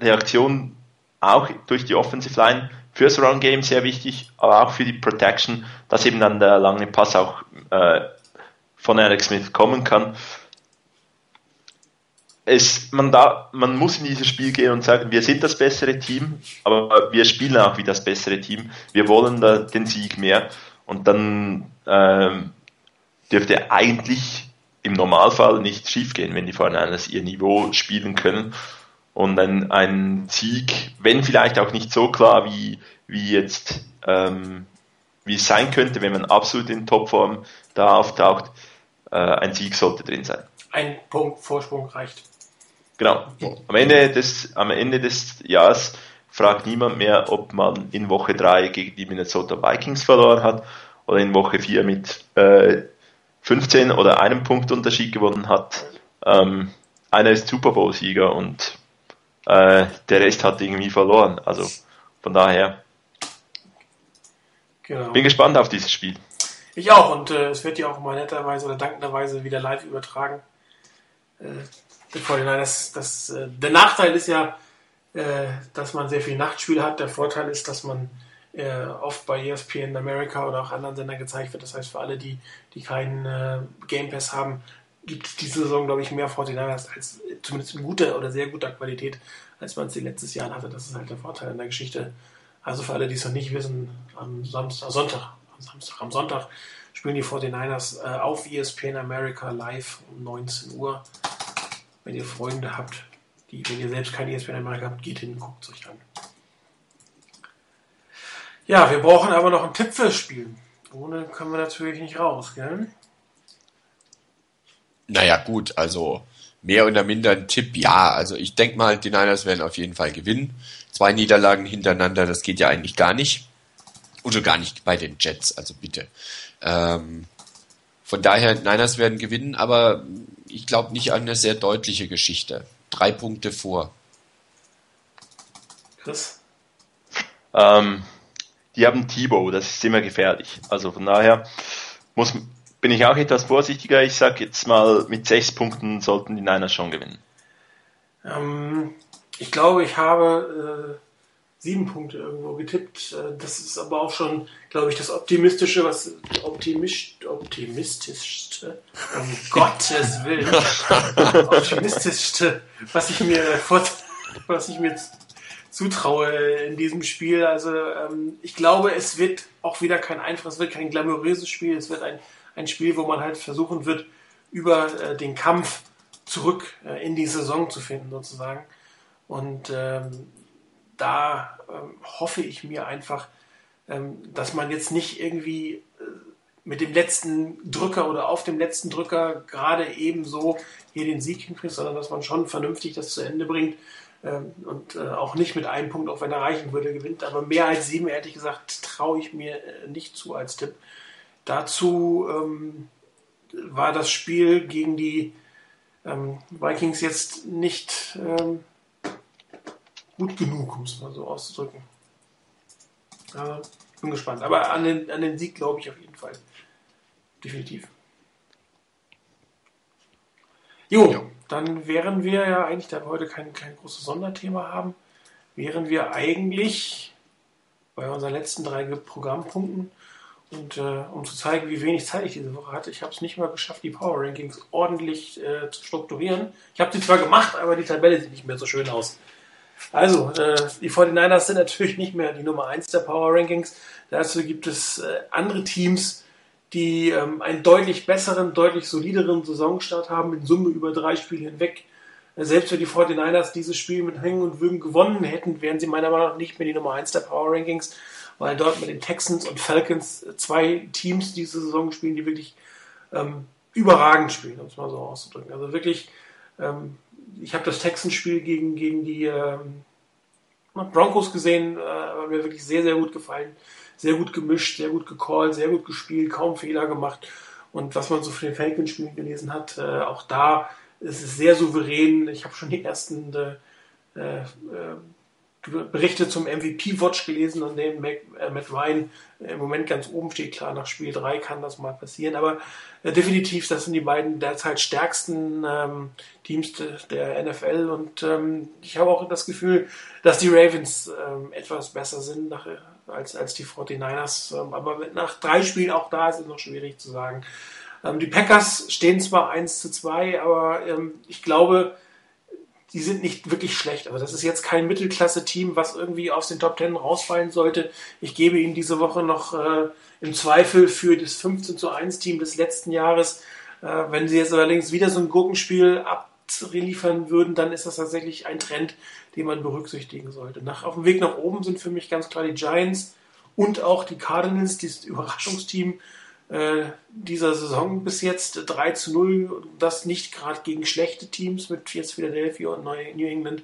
Reaktion auch durch die Offensive Line fürs Run Game sehr wichtig, aber auch für die Protection, dass eben dann der lange Pass auch äh, von Alex Smith kommen kann. Es, man, da, man muss in dieses Spiel gehen und sagen, wir sind das bessere Team, aber wir spielen auch wie das bessere Team. Wir wollen da den Sieg mehr und dann ähm, dürfte eigentlich im Normalfall nicht schiefgehen, wenn die 49ers ihr Niveau spielen können. Und ein, ein Sieg, wenn vielleicht auch nicht so klar wie, wie jetzt, ähm, wie es sein könnte, wenn man absolut in Topform da auftaucht, äh, ein Sieg sollte drin sein. Ein Punkt Vorsprung reicht. Genau. Am Ende des, am Ende des Jahres fragt niemand mehr, ob man in Woche 3 gegen die Minnesota Vikings verloren hat oder in Woche 4 mit äh, 15 oder einem Punkt Unterschied gewonnen hat. Ähm, einer ist Super Bowl-Sieger und äh, der Rest hat irgendwie verloren. Also von daher genau. bin gespannt auf dieses Spiel. Ich auch und äh, es wird ja auch mal netterweise oder dankenderweise wieder live übertragen. Äh, das, das, äh, der Nachteil ist ja, äh, dass man sehr viel Nachtspiel hat. Der Vorteil ist, dass man äh, oft bei ESPN America oder auch anderen Sendern gezeigt wird. Das heißt, für alle, die, die keinen äh, Game Pass haben, gibt es diese Saison, glaube ich, mehr 49ers als zumindest in guter oder sehr guter Qualität, als man es die letztes Jahr hatte. Das ist halt der Vorteil in der Geschichte. Also für alle, die es noch nicht wissen, am Samstag, Sonntag, am Samstag, am Sonntag spielen die 49ers äh, auf ESPN America live um 19 Uhr. Wenn ihr Freunde habt, die, wenn ihr selbst keine ESPN America habt, geht hin, guckt es euch an. Ja, wir brauchen aber noch einen Tipp fürs Spiel. Ohne können wir natürlich nicht raus, gell? Naja, gut, also mehr oder minder ein Tipp, ja. Also ich denke mal, die Niners werden auf jeden Fall gewinnen. Zwei Niederlagen hintereinander, das geht ja eigentlich gar nicht. Oder gar nicht bei den Jets, also bitte. Ähm, von daher, Niners werden gewinnen, aber ich glaube nicht an eine sehr deutliche Geschichte. Drei Punkte vor. Chris? Ähm, die haben Thibaut, das ist immer gefährlich. Also von daher muss, bin ich auch etwas vorsichtiger. Ich sage jetzt mal, mit sechs Punkten sollten die Niners schon gewinnen. Ähm, ich glaube, ich habe äh, sieben Punkte irgendwo getippt. Äh, das ist aber auch schon, glaube ich, das Optimistische, was optimisch, optimistischste, um Gottes Willen, optimistischste, was ich mir was ich mir zutraue in diesem Spiel. Also ähm, ich glaube, es wird auch wieder kein einfaches, es wird kein glamouröses Spiel. Es wird ein, ein Spiel, wo man halt versuchen wird, über äh, den Kampf zurück äh, in die Saison zu finden, sozusagen. Und ähm, da ähm, hoffe ich mir einfach, ähm, dass man jetzt nicht irgendwie äh, mit dem letzten Drücker oder auf dem letzten Drücker gerade ebenso hier den Sieg hinkriegt, sondern dass man schon vernünftig das zu Ende bringt ähm, und äh, auch nicht mit einem Punkt, auch wenn er reichen würde, gewinnt. Aber mehr als sieben, ehrlich gesagt, traue ich mir äh, nicht zu als Tipp. Dazu ähm, war das Spiel gegen die ähm, Vikings jetzt nicht ähm, gut genug, um es mal so auszudrücken. Ja, bin gespannt. Aber an den, an den Sieg glaube ich auf jeden Fall. Definitiv. Jo, ja. dann wären wir ja eigentlich, da wir heute kein, kein großes Sonderthema haben, wären wir eigentlich bei unseren letzten drei Programmpunkten. Und äh, um zu zeigen, wie wenig Zeit ich diese Woche hatte, ich habe es nicht mal geschafft, die Power Rankings ordentlich äh, zu strukturieren. Ich habe sie zwar gemacht, aber die Tabelle sieht nicht mehr so schön aus. Also, äh, die 49ers sind natürlich nicht mehr die Nummer 1 der Power Rankings. Dazu gibt es äh, andere Teams, die ähm, einen deutlich besseren, deutlich solideren Saisonstart haben, in Summe über drei Spiele hinweg. Äh, selbst wenn die 49ers dieses Spiel mit Hängen und Würgen gewonnen hätten, wären sie meiner Meinung nach nicht mehr die Nummer 1 der Power Rankings, weil dort mit den Texans und Falcons zwei Teams diese Saison spielen, die wirklich ähm, überragend spielen, um es mal so auszudrücken. Also wirklich, ähm, ich habe das Texans-Spiel gegen, gegen die ähm, Broncos gesehen, äh, mir wirklich sehr, sehr gut gefallen sehr gut gemischt, sehr gut gecallt, sehr gut gespielt, kaum Fehler gemacht. Und was man so für den Falcons-Spielen gelesen hat, äh, auch da ist es sehr souverän. Ich habe schon die ersten äh, äh, Berichte zum MVP-Watch gelesen, an dem äh, Matt Ryan im Moment ganz oben steht. Klar, nach Spiel 3 kann das mal passieren, aber äh, definitiv, das sind die beiden derzeit stärksten ähm, Teams de, der NFL und ähm, ich habe auch das Gefühl, dass die Ravens ähm, etwas besser sind nach, als, als die 49ers. Ähm, aber nach drei Spielen auch da ist es noch schwierig zu sagen. Ähm, die Packers stehen zwar 1 zu 2, aber ähm, ich glaube, die sind nicht wirklich schlecht. Also das ist jetzt kein Mittelklasse-Team, was irgendwie aus den Top Ten rausfallen sollte. Ich gebe Ihnen diese Woche noch äh, im Zweifel für das 15 zu 1 Team des letzten Jahres. Äh, wenn Sie jetzt allerdings wieder so ein Gurkenspiel abliefern würden, dann ist das tatsächlich ein Trend, den man berücksichtigen sollte. Nach, auf dem Weg nach oben sind für mich ganz klar die Giants und auch die Cardinals, dieses Überraschungsteam dieser Saison bis jetzt 3 zu 0. Das nicht gerade gegen schlechte Teams mit jetzt Philadelphia und New England.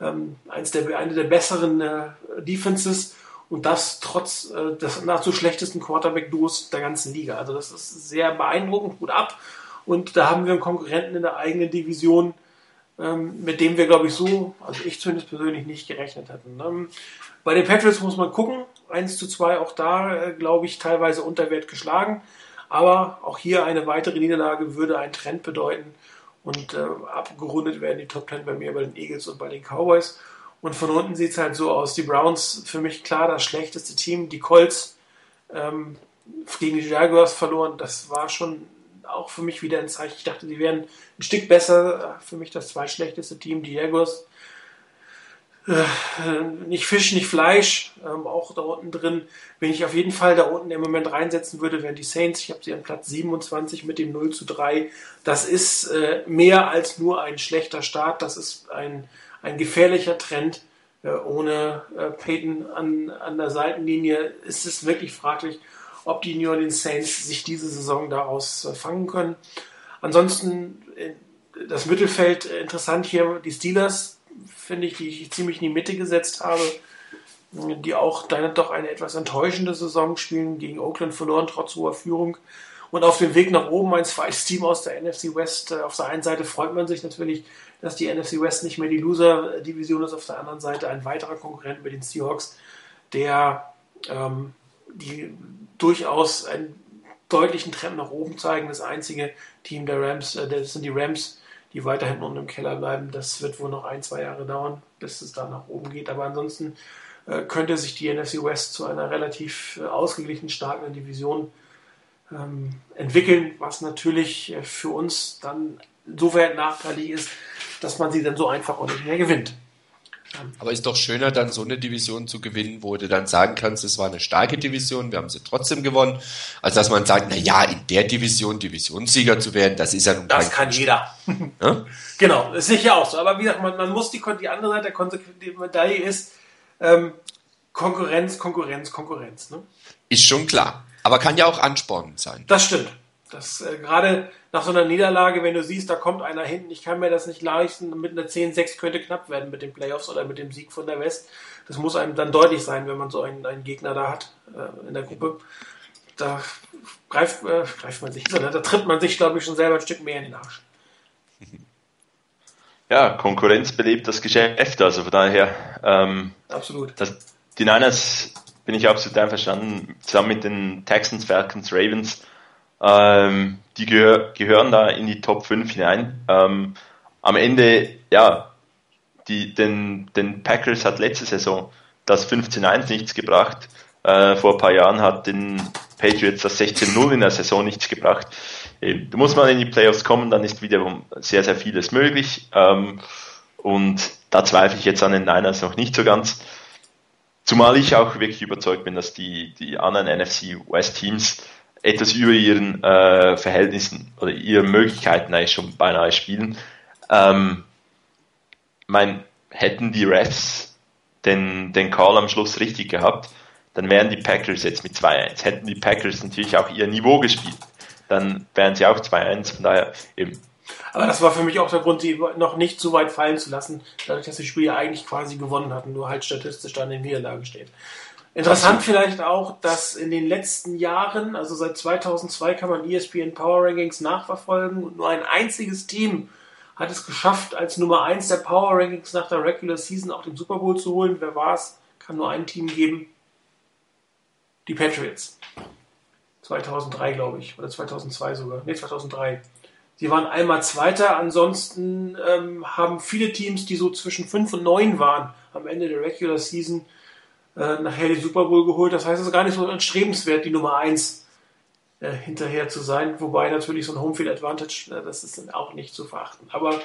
Ähm, eins der, eine der besseren äh, Defenses und das trotz äh, des nahezu schlechtesten Quarterback-Duos der ganzen Liga. Also das ist sehr beeindruckend, gut ab. Und da haben wir einen Konkurrenten in der eigenen Division, ähm, mit dem wir, glaube ich, so, also ich zumindest persönlich nicht gerechnet hätten. Ähm, bei den Patriots muss man gucken. 1 zu 2 auch da, äh, glaube ich, teilweise unter Wert geschlagen. Aber auch hier eine weitere Niederlage würde einen Trend bedeuten. Und äh, abgerundet werden die Top 10 bei mir bei den Eagles und bei den Cowboys. Und von unten sieht es halt so aus. Die Browns für mich klar das schlechteste Team. Die Colts ähm, gegen die Jaguars verloren. Das war schon auch für mich wieder ein Zeichen. Ich dachte, die wären ein Stück besser. Für mich das zweitschlechteste Team. Die Jaguars äh, nicht Fisch, nicht Fleisch, ähm, auch da unten drin. Wenn ich auf jeden Fall da unten im Moment reinsetzen würde, wären die Saints. Ich habe sie an Platz 27 mit dem 0 zu 3. Das ist äh, mehr als nur ein schlechter Start. Das ist ein, ein gefährlicher Trend. Äh, ohne äh, Peyton an, an der Seitenlinie ist es wirklich fraglich, ob die New Orleans Saints sich diese Saison daraus äh, fangen können. Ansonsten äh, das Mittelfeld interessant hier, die Steelers finde ich, die ich ziemlich in die Mitte gesetzt habe, die auch dann doch eine etwas enttäuschende Saison spielen, gegen Oakland verloren, trotz hoher Führung. Und auf dem Weg nach oben ein zweites Team aus der NFC West. Äh, auf der einen Seite freut man sich natürlich, dass die NFC West nicht mehr die Loser-Division ist. Auf der anderen Seite ein weiterer Konkurrent mit den Seahawks, der ähm, die durchaus einen deutlichen Trend nach oben zeigen. Das einzige Team der Rams, äh, das sind die Rams, die weiterhin unten im Keller bleiben. Das wird wohl noch ein, zwei Jahre dauern, bis es da nach oben geht. Aber ansonsten äh, könnte sich die NFC West zu einer relativ äh, ausgeglichen starken Division ähm, entwickeln, was natürlich äh, für uns dann insofern nachteilig ist, dass man sie dann so einfach auch nicht mehr gewinnt. Aber ist doch schöner, dann so eine Division zu gewinnen, wo du dann sagen kannst, es war eine starke Division, wir haben sie trotzdem gewonnen, als dass man sagt, na ja, in der Division Divisionssieger zu werden, das ist ja nun Das kann jeder. Ja? genau, das ist sicher auch so. Aber wie gesagt, man, man muss die, die andere Seite der Medaille ist ähm, Konkurrenz, Konkurrenz, Konkurrenz. Ne? Ist schon klar. Aber kann ja auch anspornend sein. Das stimmt. Das äh, gerade nach so einer Niederlage, wenn du siehst, da kommt einer hinten, ich kann mir das nicht leisten, mit einer 10-6 könnte knapp werden mit den Playoffs oder mit dem Sieg von der West. Das muss einem dann deutlich sein, wenn man so einen, einen Gegner da hat äh, in der Gruppe. Da greift, äh, greift man sich, da tritt man sich, glaube ich, schon selber ein Stück mehr in den Arsch. Ja, Konkurrenz belebt das Geschäft, also von daher. Ähm, Absolut. Das, die Niners bin ich absolut einverstanden, zusammen mit den Texans, Falcons, Ravens ähm, die gehör gehören da in die Top 5 hinein. Ähm, am Ende, ja, die, den, den Packers hat letzte Saison das 15-1 nichts gebracht. Äh, vor ein paar Jahren hat den Patriots das 16-0 in der Saison nichts gebracht. Eben, da muss man in die Playoffs kommen, dann ist wiederum sehr, sehr vieles möglich. Ähm, und da zweifle ich jetzt an den Niners noch nicht so ganz. Zumal ich auch wirklich überzeugt bin, dass die, die anderen NFC West Teams etwas über ihren äh, Verhältnissen oder ihren Möglichkeiten eigentlich schon beinahe spielen. Ähm, mein, hätten die Refs den, den Call am Schluss richtig gehabt, dann wären die Packers jetzt mit 2-1. Hätten die Packers natürlich auch ihr Niveau gespielt, dann wären sie auch 2-1. Von daher eben. Aber das war für mich auch der Grund, sie noch nicht so weit fallen zu lassen, dadurch, dass die Spiele eigentlich quasi gewonnen hatten, nur halt statistisch dann in Niederlage steht. Interessant vielleicht auch, dass in den letzten Jahren, also seit 2002 kann man ESPN Power Rankings nachverfolgen und nur ein einziges Team hat es geschafft, als Nummer 1 der Power Rankings nach der Regular Season auch den Super Bowl zu holen. Wer war es? Kann nur ein Team geben. Die Patriots. 2003, glaube ich. Oder 2002 sogar. Ne, 2003. Sie waren einmal Zweiter. Ansonsten ähm, haben viele Teams, die so zwischen 5 und 9 waren, am Ende der Regular Season äh, nachher die Super Bowl geholt. Das heißt, es ist gar nicht so erstrebenswert, die Nummer 1 äh, hinterher zu sein. Wobei natürlich so ein Homefield Advantage, äh, das ist auch nicht zu verachten. Aber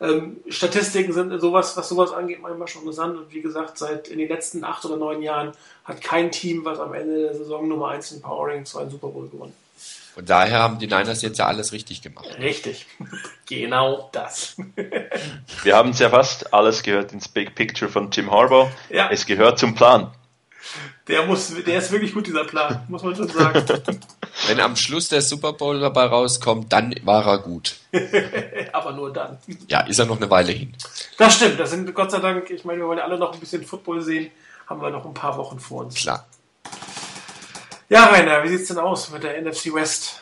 ähm, Statistiken sind sowas, was sowas angeht, manchmal schon interessant. Und wie gesagt, seit in den letzten acht oder neun Jahren hat kein Team, was am Ende der Saison Nummer 1 in Power Rankings einen Super Bowl gewonnen. Von daher haben die Niners jetzt ja alles richtig gemacht. Richtig. genau das. Wir haben es ja fast alles gehört ins Big Picture von Jim Harbaugh. Ja. Es gehört zum Plan. Der, muss, der ist wirklich gut, dieser Plan, muss man schon sagen. Wenn am Schluss der Super Bowl dabei rauskommt, dann war er gut. Aber nur dann. Ja, ist er noch eine Weile hin. Das stimmt, das sind Gott sei Dank, ich meine, wir wollen alle noch ein bisschen Football sehen, haben wir noch ein paar Wochen vor uns. Klar. Ja, Rainer, wie sieht's denn aus mit der NFC West?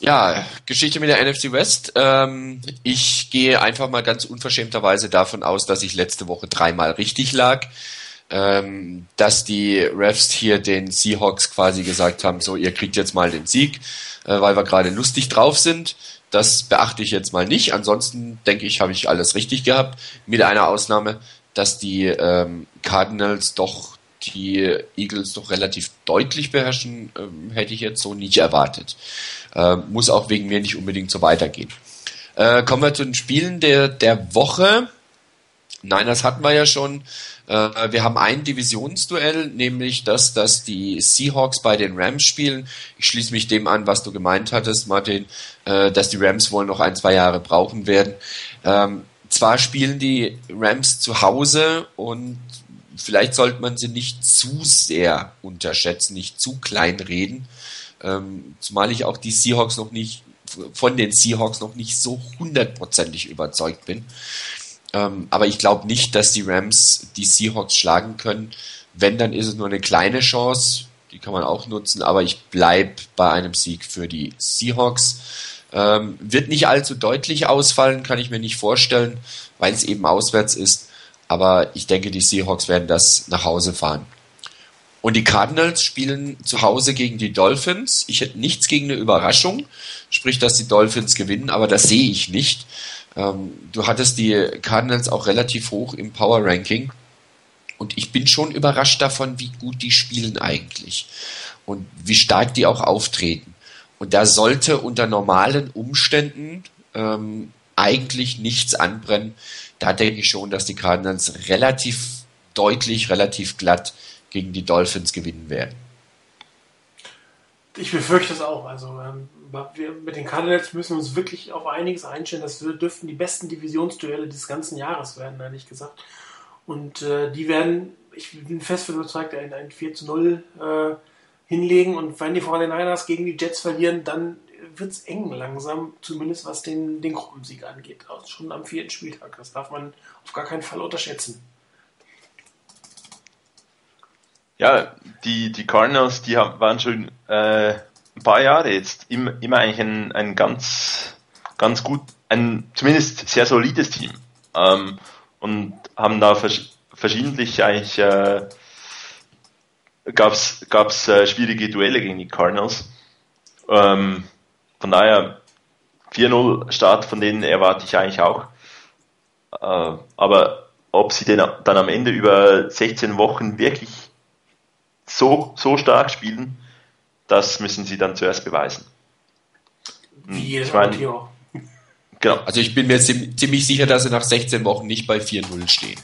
Ja, Geschichte mit der NFC West. Ähm, ich gehe einfach mal ganz unverschämterweise davon aus, dass ich letzte Woche dreimal richtig lag. Ähm, dass die Refs hier den Seahawks quasi gesagt haben, so, ihr kriegt jetzt mal den Sieg, äh, weil wir gerade lustig drauf sind. Das beachte ich jetzt mal nicht. Ansonsten denke ich, habe ich alles richtig gehabt. Mit einer Ausnahme, dass die ähm, Cardinals doch die Eagles doch relativ deutlich beherrschen, ähm, hätte ich jetzt so nicht erwartet. Ähm, muss auch wegen mir nicht unbedingt so weitergehen. Äh, kommen wir zu den Spielen der, der Woche. Niners hatten wir ja schon. Äh, wir haben ein Divisionsduell, nämlich das, dass die Seahawks bei den Rams spielen. Ich schließe mich dem an, was du gemeint hattest, Martin, äh, dass die Rams wohl noch ein, zwei Jahre brauchen werden. Ähm, zwar spielen die Rams zu Hause und vielleicht sollte man sie nicht zu sehr unterschätzen, nicht zu klein reden. Ähm, zumal ich auch die Seahawks noch nicht, von den Seahawks noch nicht so hundertprozentig überzeugt bin. Ähm, aber ich glaube nicht, dass die Rams die Seahawks schlagen können. Wenn, dann ist es nur eine kleine Chance. Die kann man auch nutzen, aber ich bleib bei einem Sieg für die Seahawks. Ähm, wird nicht allzu deutlich ausfallen, kann ich mir nicht vorstellen, weil es eben auswärts ist. Aber ich denke, die Seahawks werden das nach Hause fahren. Und die Cardinals spielen zu Hause gegen die Dolphins. Ich hätte nichts gegen eine Überraschung, sprich, dass die Dolphins gewinnen, aber das sehe ich nicht. Ähm, du hattest die Cardinals auch relativ hoch im Power Ranking. Und ich bin schon überrascht davon, wie gut die spielen eigentlich. Und wie stark die auch auftreten. Und da sollte unter normalen Umständen ähm, eigentlich nichts anbrennen. Da denke ich schon, dass die Cardinals relativ deutlich, relativ glatt gegen die Dolphins gewinnen werden. Ich befürchte es auch. Also ähm, wir, mit den Cardinals müssen uns wirklich auf einiges einstellen. Das dürften die besten Divisionsduelle des ganzen Jahres werden, ehrlich gesagt. Und äh, die werden, ich bin fest überzeugt, ein, ein 4 zu 0 äh, hinlegen. Und wenn die 49ers gegen die Jets verlieren, dann wird es eng langsam, zumindest was den, den Gruppensieg angeht. Auch schon am vierten Spieltag. Das darf man auf gar keinen Fall unterschätzen. Ja, die, die Cardinals, die haben, waren schon äh, ein paar Jahre jetzt immer, immer eigentlich ein, ein ganz, ganz gut, ein zumindest sehr solides Team. Ähm, und haben da vers verschiedentlich eigentlich äh, gab's gab's äh, schwierige Duelle gegen die Cardinals. Ähm, von daher 4-0 Start von denen erwarte ich eigentlich auch. Äh, aber ob sie denn dann am Ende über 16 Wochen wirklich so, so stark spielen, das müssen sie dann zuerst beweisen. Wie jedes ich meine-. Genau. Also ich bin mir ziem- ziemlich sicher, dass sie nach 16 Wochen nicht bei 4-0 stehen.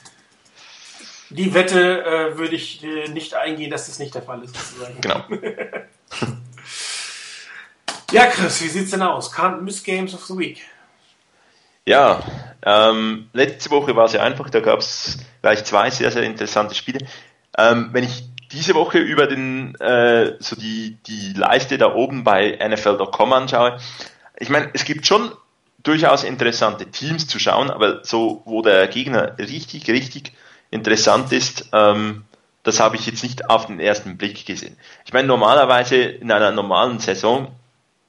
Die Wette äh, würde ich äh, nicht eingehen, dass das nicht der Fall ist, sozusagen. Genau. Ja, Chris, wie sieht's denn aus? Can't miss Games of the Week. Ja, ähm, letzte Woche war es ja einfach, da gab es gleich zwei sehr, sehr interessante Spiele. Ähm, wenn ich diese Woche über den äh, so die, die Leiste da oben bei NFL.com anschaue, ich meine, es gibt schon durchaus interessante Teams zu schauen, aber so, wo der Gegner richtig, richtig interessant ist, ähm, das habe ich jetzt nicht auf den ersten Blick gesehen. Ich meine, normalerweise in einer normalen Saison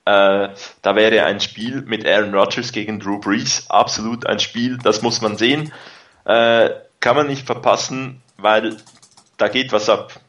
äh, da wäre ein Spiel mit Aaron Rodgers gegen Drew Brees absolut ein Spiel, das muss man sehen. Äh, kann man nicht verpassen, weil da geht was ab.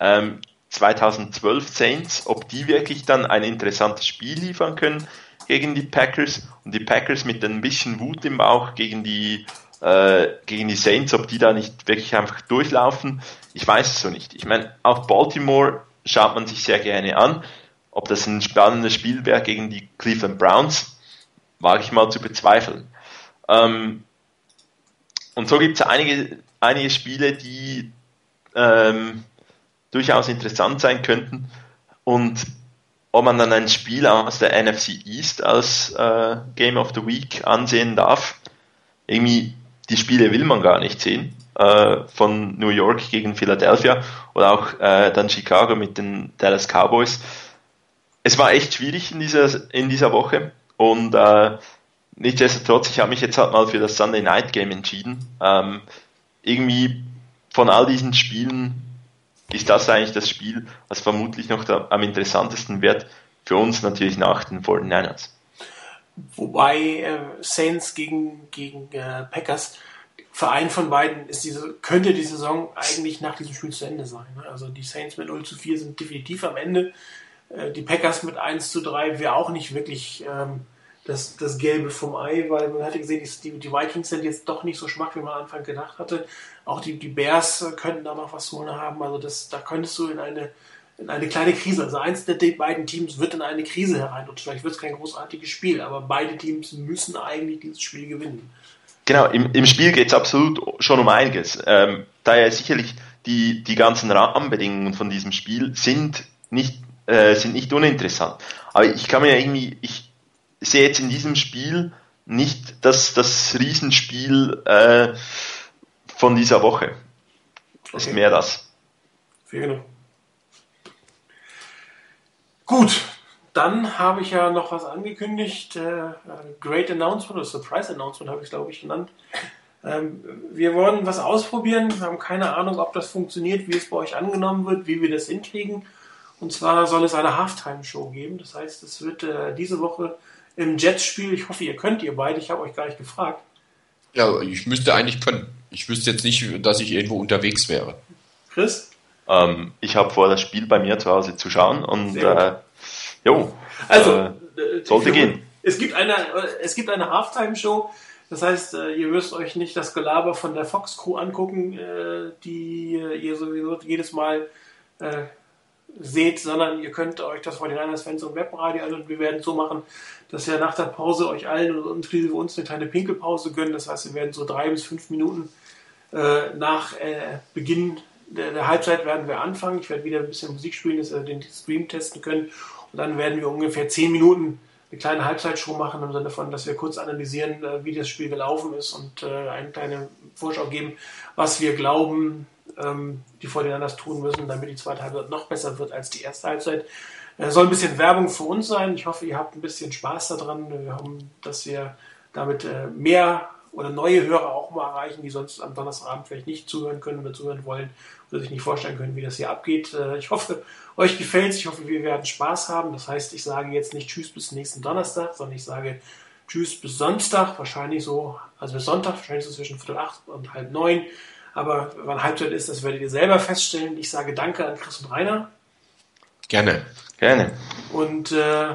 Ähm, 2012 Saints, ob die wirklich dann ein interessantes Spiel liefern können gegen die Packers und die Packers mit ein bisschen Wut im Bauch gegen die äh, gegen die Saints, ob die da nicht wirklich einfach durchlaufen, ich weiß es so nicht. Ich meine, auch Baltimore schaut man sich sehr gerne an. Ob das ein spannendes Spiel wäre gegen die Cleveland Browns, wage ich mal zu bezweifeln. Ähm, und so gibt es einige, einige Spiele, die ähm, durchaus interessant sein könnten. Und ob man dann ein Spiel aus der NFC East als äh, Game of the Week ansehen darf, irgendwie die Spiele will man gar nicht sehen. Äh, von New York gegen Philadelphia oder auch äh, dann Chicago mit den Dallas Cowboys. Es war echt schwierig in dieser, in dieser Woche und äh, nichtsdestotrotz, ich habe mich jetzt halt mal für das Sunday Night Game entschieden. Ähm, irgendwie von all diesen Spielen ist das eigentlich das Spiel, was vermutlich noch da, am interessantesten wird. Für uns natürlich nach den 49ers. Wobei äh, Saints gegen, gegen äh, Packers, Verein von beiden ist diese, könnte die Saison eigentlich nach diesem Spiel zu Ende sein. Ne? Also die Saints mit 0 zu 4 sind definitiv am Ende. Äh, die Packers mit 1 zu 3 wäre auch nicht wirklich ähm, das, das Gelbe vom Ei, weil man hatte gesehen, die, die Vikings sind jetzt doch nicht so schwach, wie man am Anfang gedacht hatte. Auch die, die Bears könnten da noch was zu haben. Also das, da könntest du in eine, in eine kleine Krise, also eins der beiden Teams wird in eine Krise herein und vielleicht wird es kein großartiges Spiel, aber beide Teams müssen eigentlich dieses Spiel gewinnen. Genau, im, im Spiel geht es absolut schon um einiges. Ähm, daher sicherlich die, die ganzen Rahmenbedingungen von diesem Spiel sind nicht, äh, sind nicht uninteressant. Aber ich kann mir irgendwie, ich, sehe jetzt in diesem Spiel nicht das, das Riesenspiel äh, von dieser Woche. Okay. Ist mehr das. Genau. Gut, dann habe ich ja noch was angekündigt. Äh, Great Announcement oder Surprise Announcement habe ich es, glaube ich, genannt. Ähm, wir wollen was ausprobieren. Wir haben keine Ahnung, ob das funktioniert, wie es bei euch angenommen wird, wie wir das hinkriegen. Und zwar soll es eine Halftime-Show geben. Das heißt, es wird äh, diese Woche im Jets-Spiel. Ich hoffe, ihr könnt, ihr beide. Ich habe euch gar nicht gefragt. Ja, ich müsste eigentlich können. Ich wüsste jetzt nicht, dass ich irgendwo unterwegs wäre. Chris? Ähm, ich habe vor, das Spiel bei mir zu Hause zu schauen und äh, jo, also, äh, sollte ich, gehen. Es gibt eine, es gibt eine Halftime-Show. Das heißt, äh, ihr müsst euch nicht das Gelaber von der Fox Crew angucken, äh, die ihr sowieso jedes Mal äh, seht, sondern ihr könnt euch das vor den anderen Fans und Webradio an und wir werden so machen, dass wir nach der Pause euch allen und inklusive uns eine kleine Pinkelpause gönnen. Das heißt, wir werden so drei bis fünf Minuten äh, nach äh, Beginn der, der, Halbzeit werden wir anfangen. Ich werde wieder ein bisschen Musik spielen, dass wir den Stream testen können. Und dann werden wir ungefähr zehn Minuten eine kleine Halbzeitshow machen, im Sinne von, dass wir kurz analysieren, äh, wie das Spiel gelaufen ist und äh, eine kleine Vorschau geben, was wir glauben, ähm, die anders tun müssen, damit die zweite Halbzeit noch besser wird als die erste Halbzeit. Äh, soll ein bisschen Werbung für uns sein. Ich hoffe, ihr habt ein bisschen Spaß daran. Wir hoffen, dass wir damit äh, mehr oder neue Hörer auch mal erreichen, die sonst am Donnerstagabend vielleicht nicht zuhören können oder zuhören wollen oder sich nicht vorstellen können, wie das hier abgeht. Äh, ich hoffe, euch gefällt es. Ich hoffe, wir werden Spaß haben. Das heißt, ich sage jetzt nicht Tschüss bis nächsten Donnerstag, sondern ich sage Tschüss bis Sonntag, wahrscheinlich so, also bis Sonntag, wahrscheinlich so zwischen Viertel acht und halb neun. Aber wann Halbzeit ist, das werdet ihr selber feststellen. Ich sage Danke an Chris und Rainer. Gerne. Gerne. Und äh,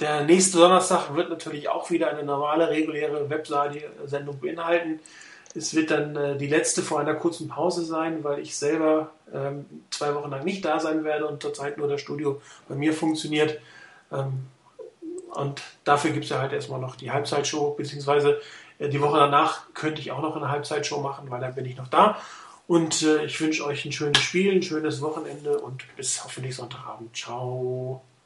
der nächste Donnerstag wird natürlich auch wieder eine normale, reguläre Websendung beinhalten. Es wird dann äh, die letzte vor einer kurzen Pause sein, weil ich selber ähm, zwei Wochen lang nicht da sein werde und zurzeit nur das Studio bei mir funktioniert. Ähm, und dafür gibt es ja halt erstmal noch die Halbzeitshow, beziehungsweise die Woche danach könnte ich auch noch eine Halbzeitshow machen, weil dann bin ich noch da. Und äh, ich wünsche euch ein schönes Spiel, ein schönes Wochenende und bis hoffentlich Sonntagabend. Ciao.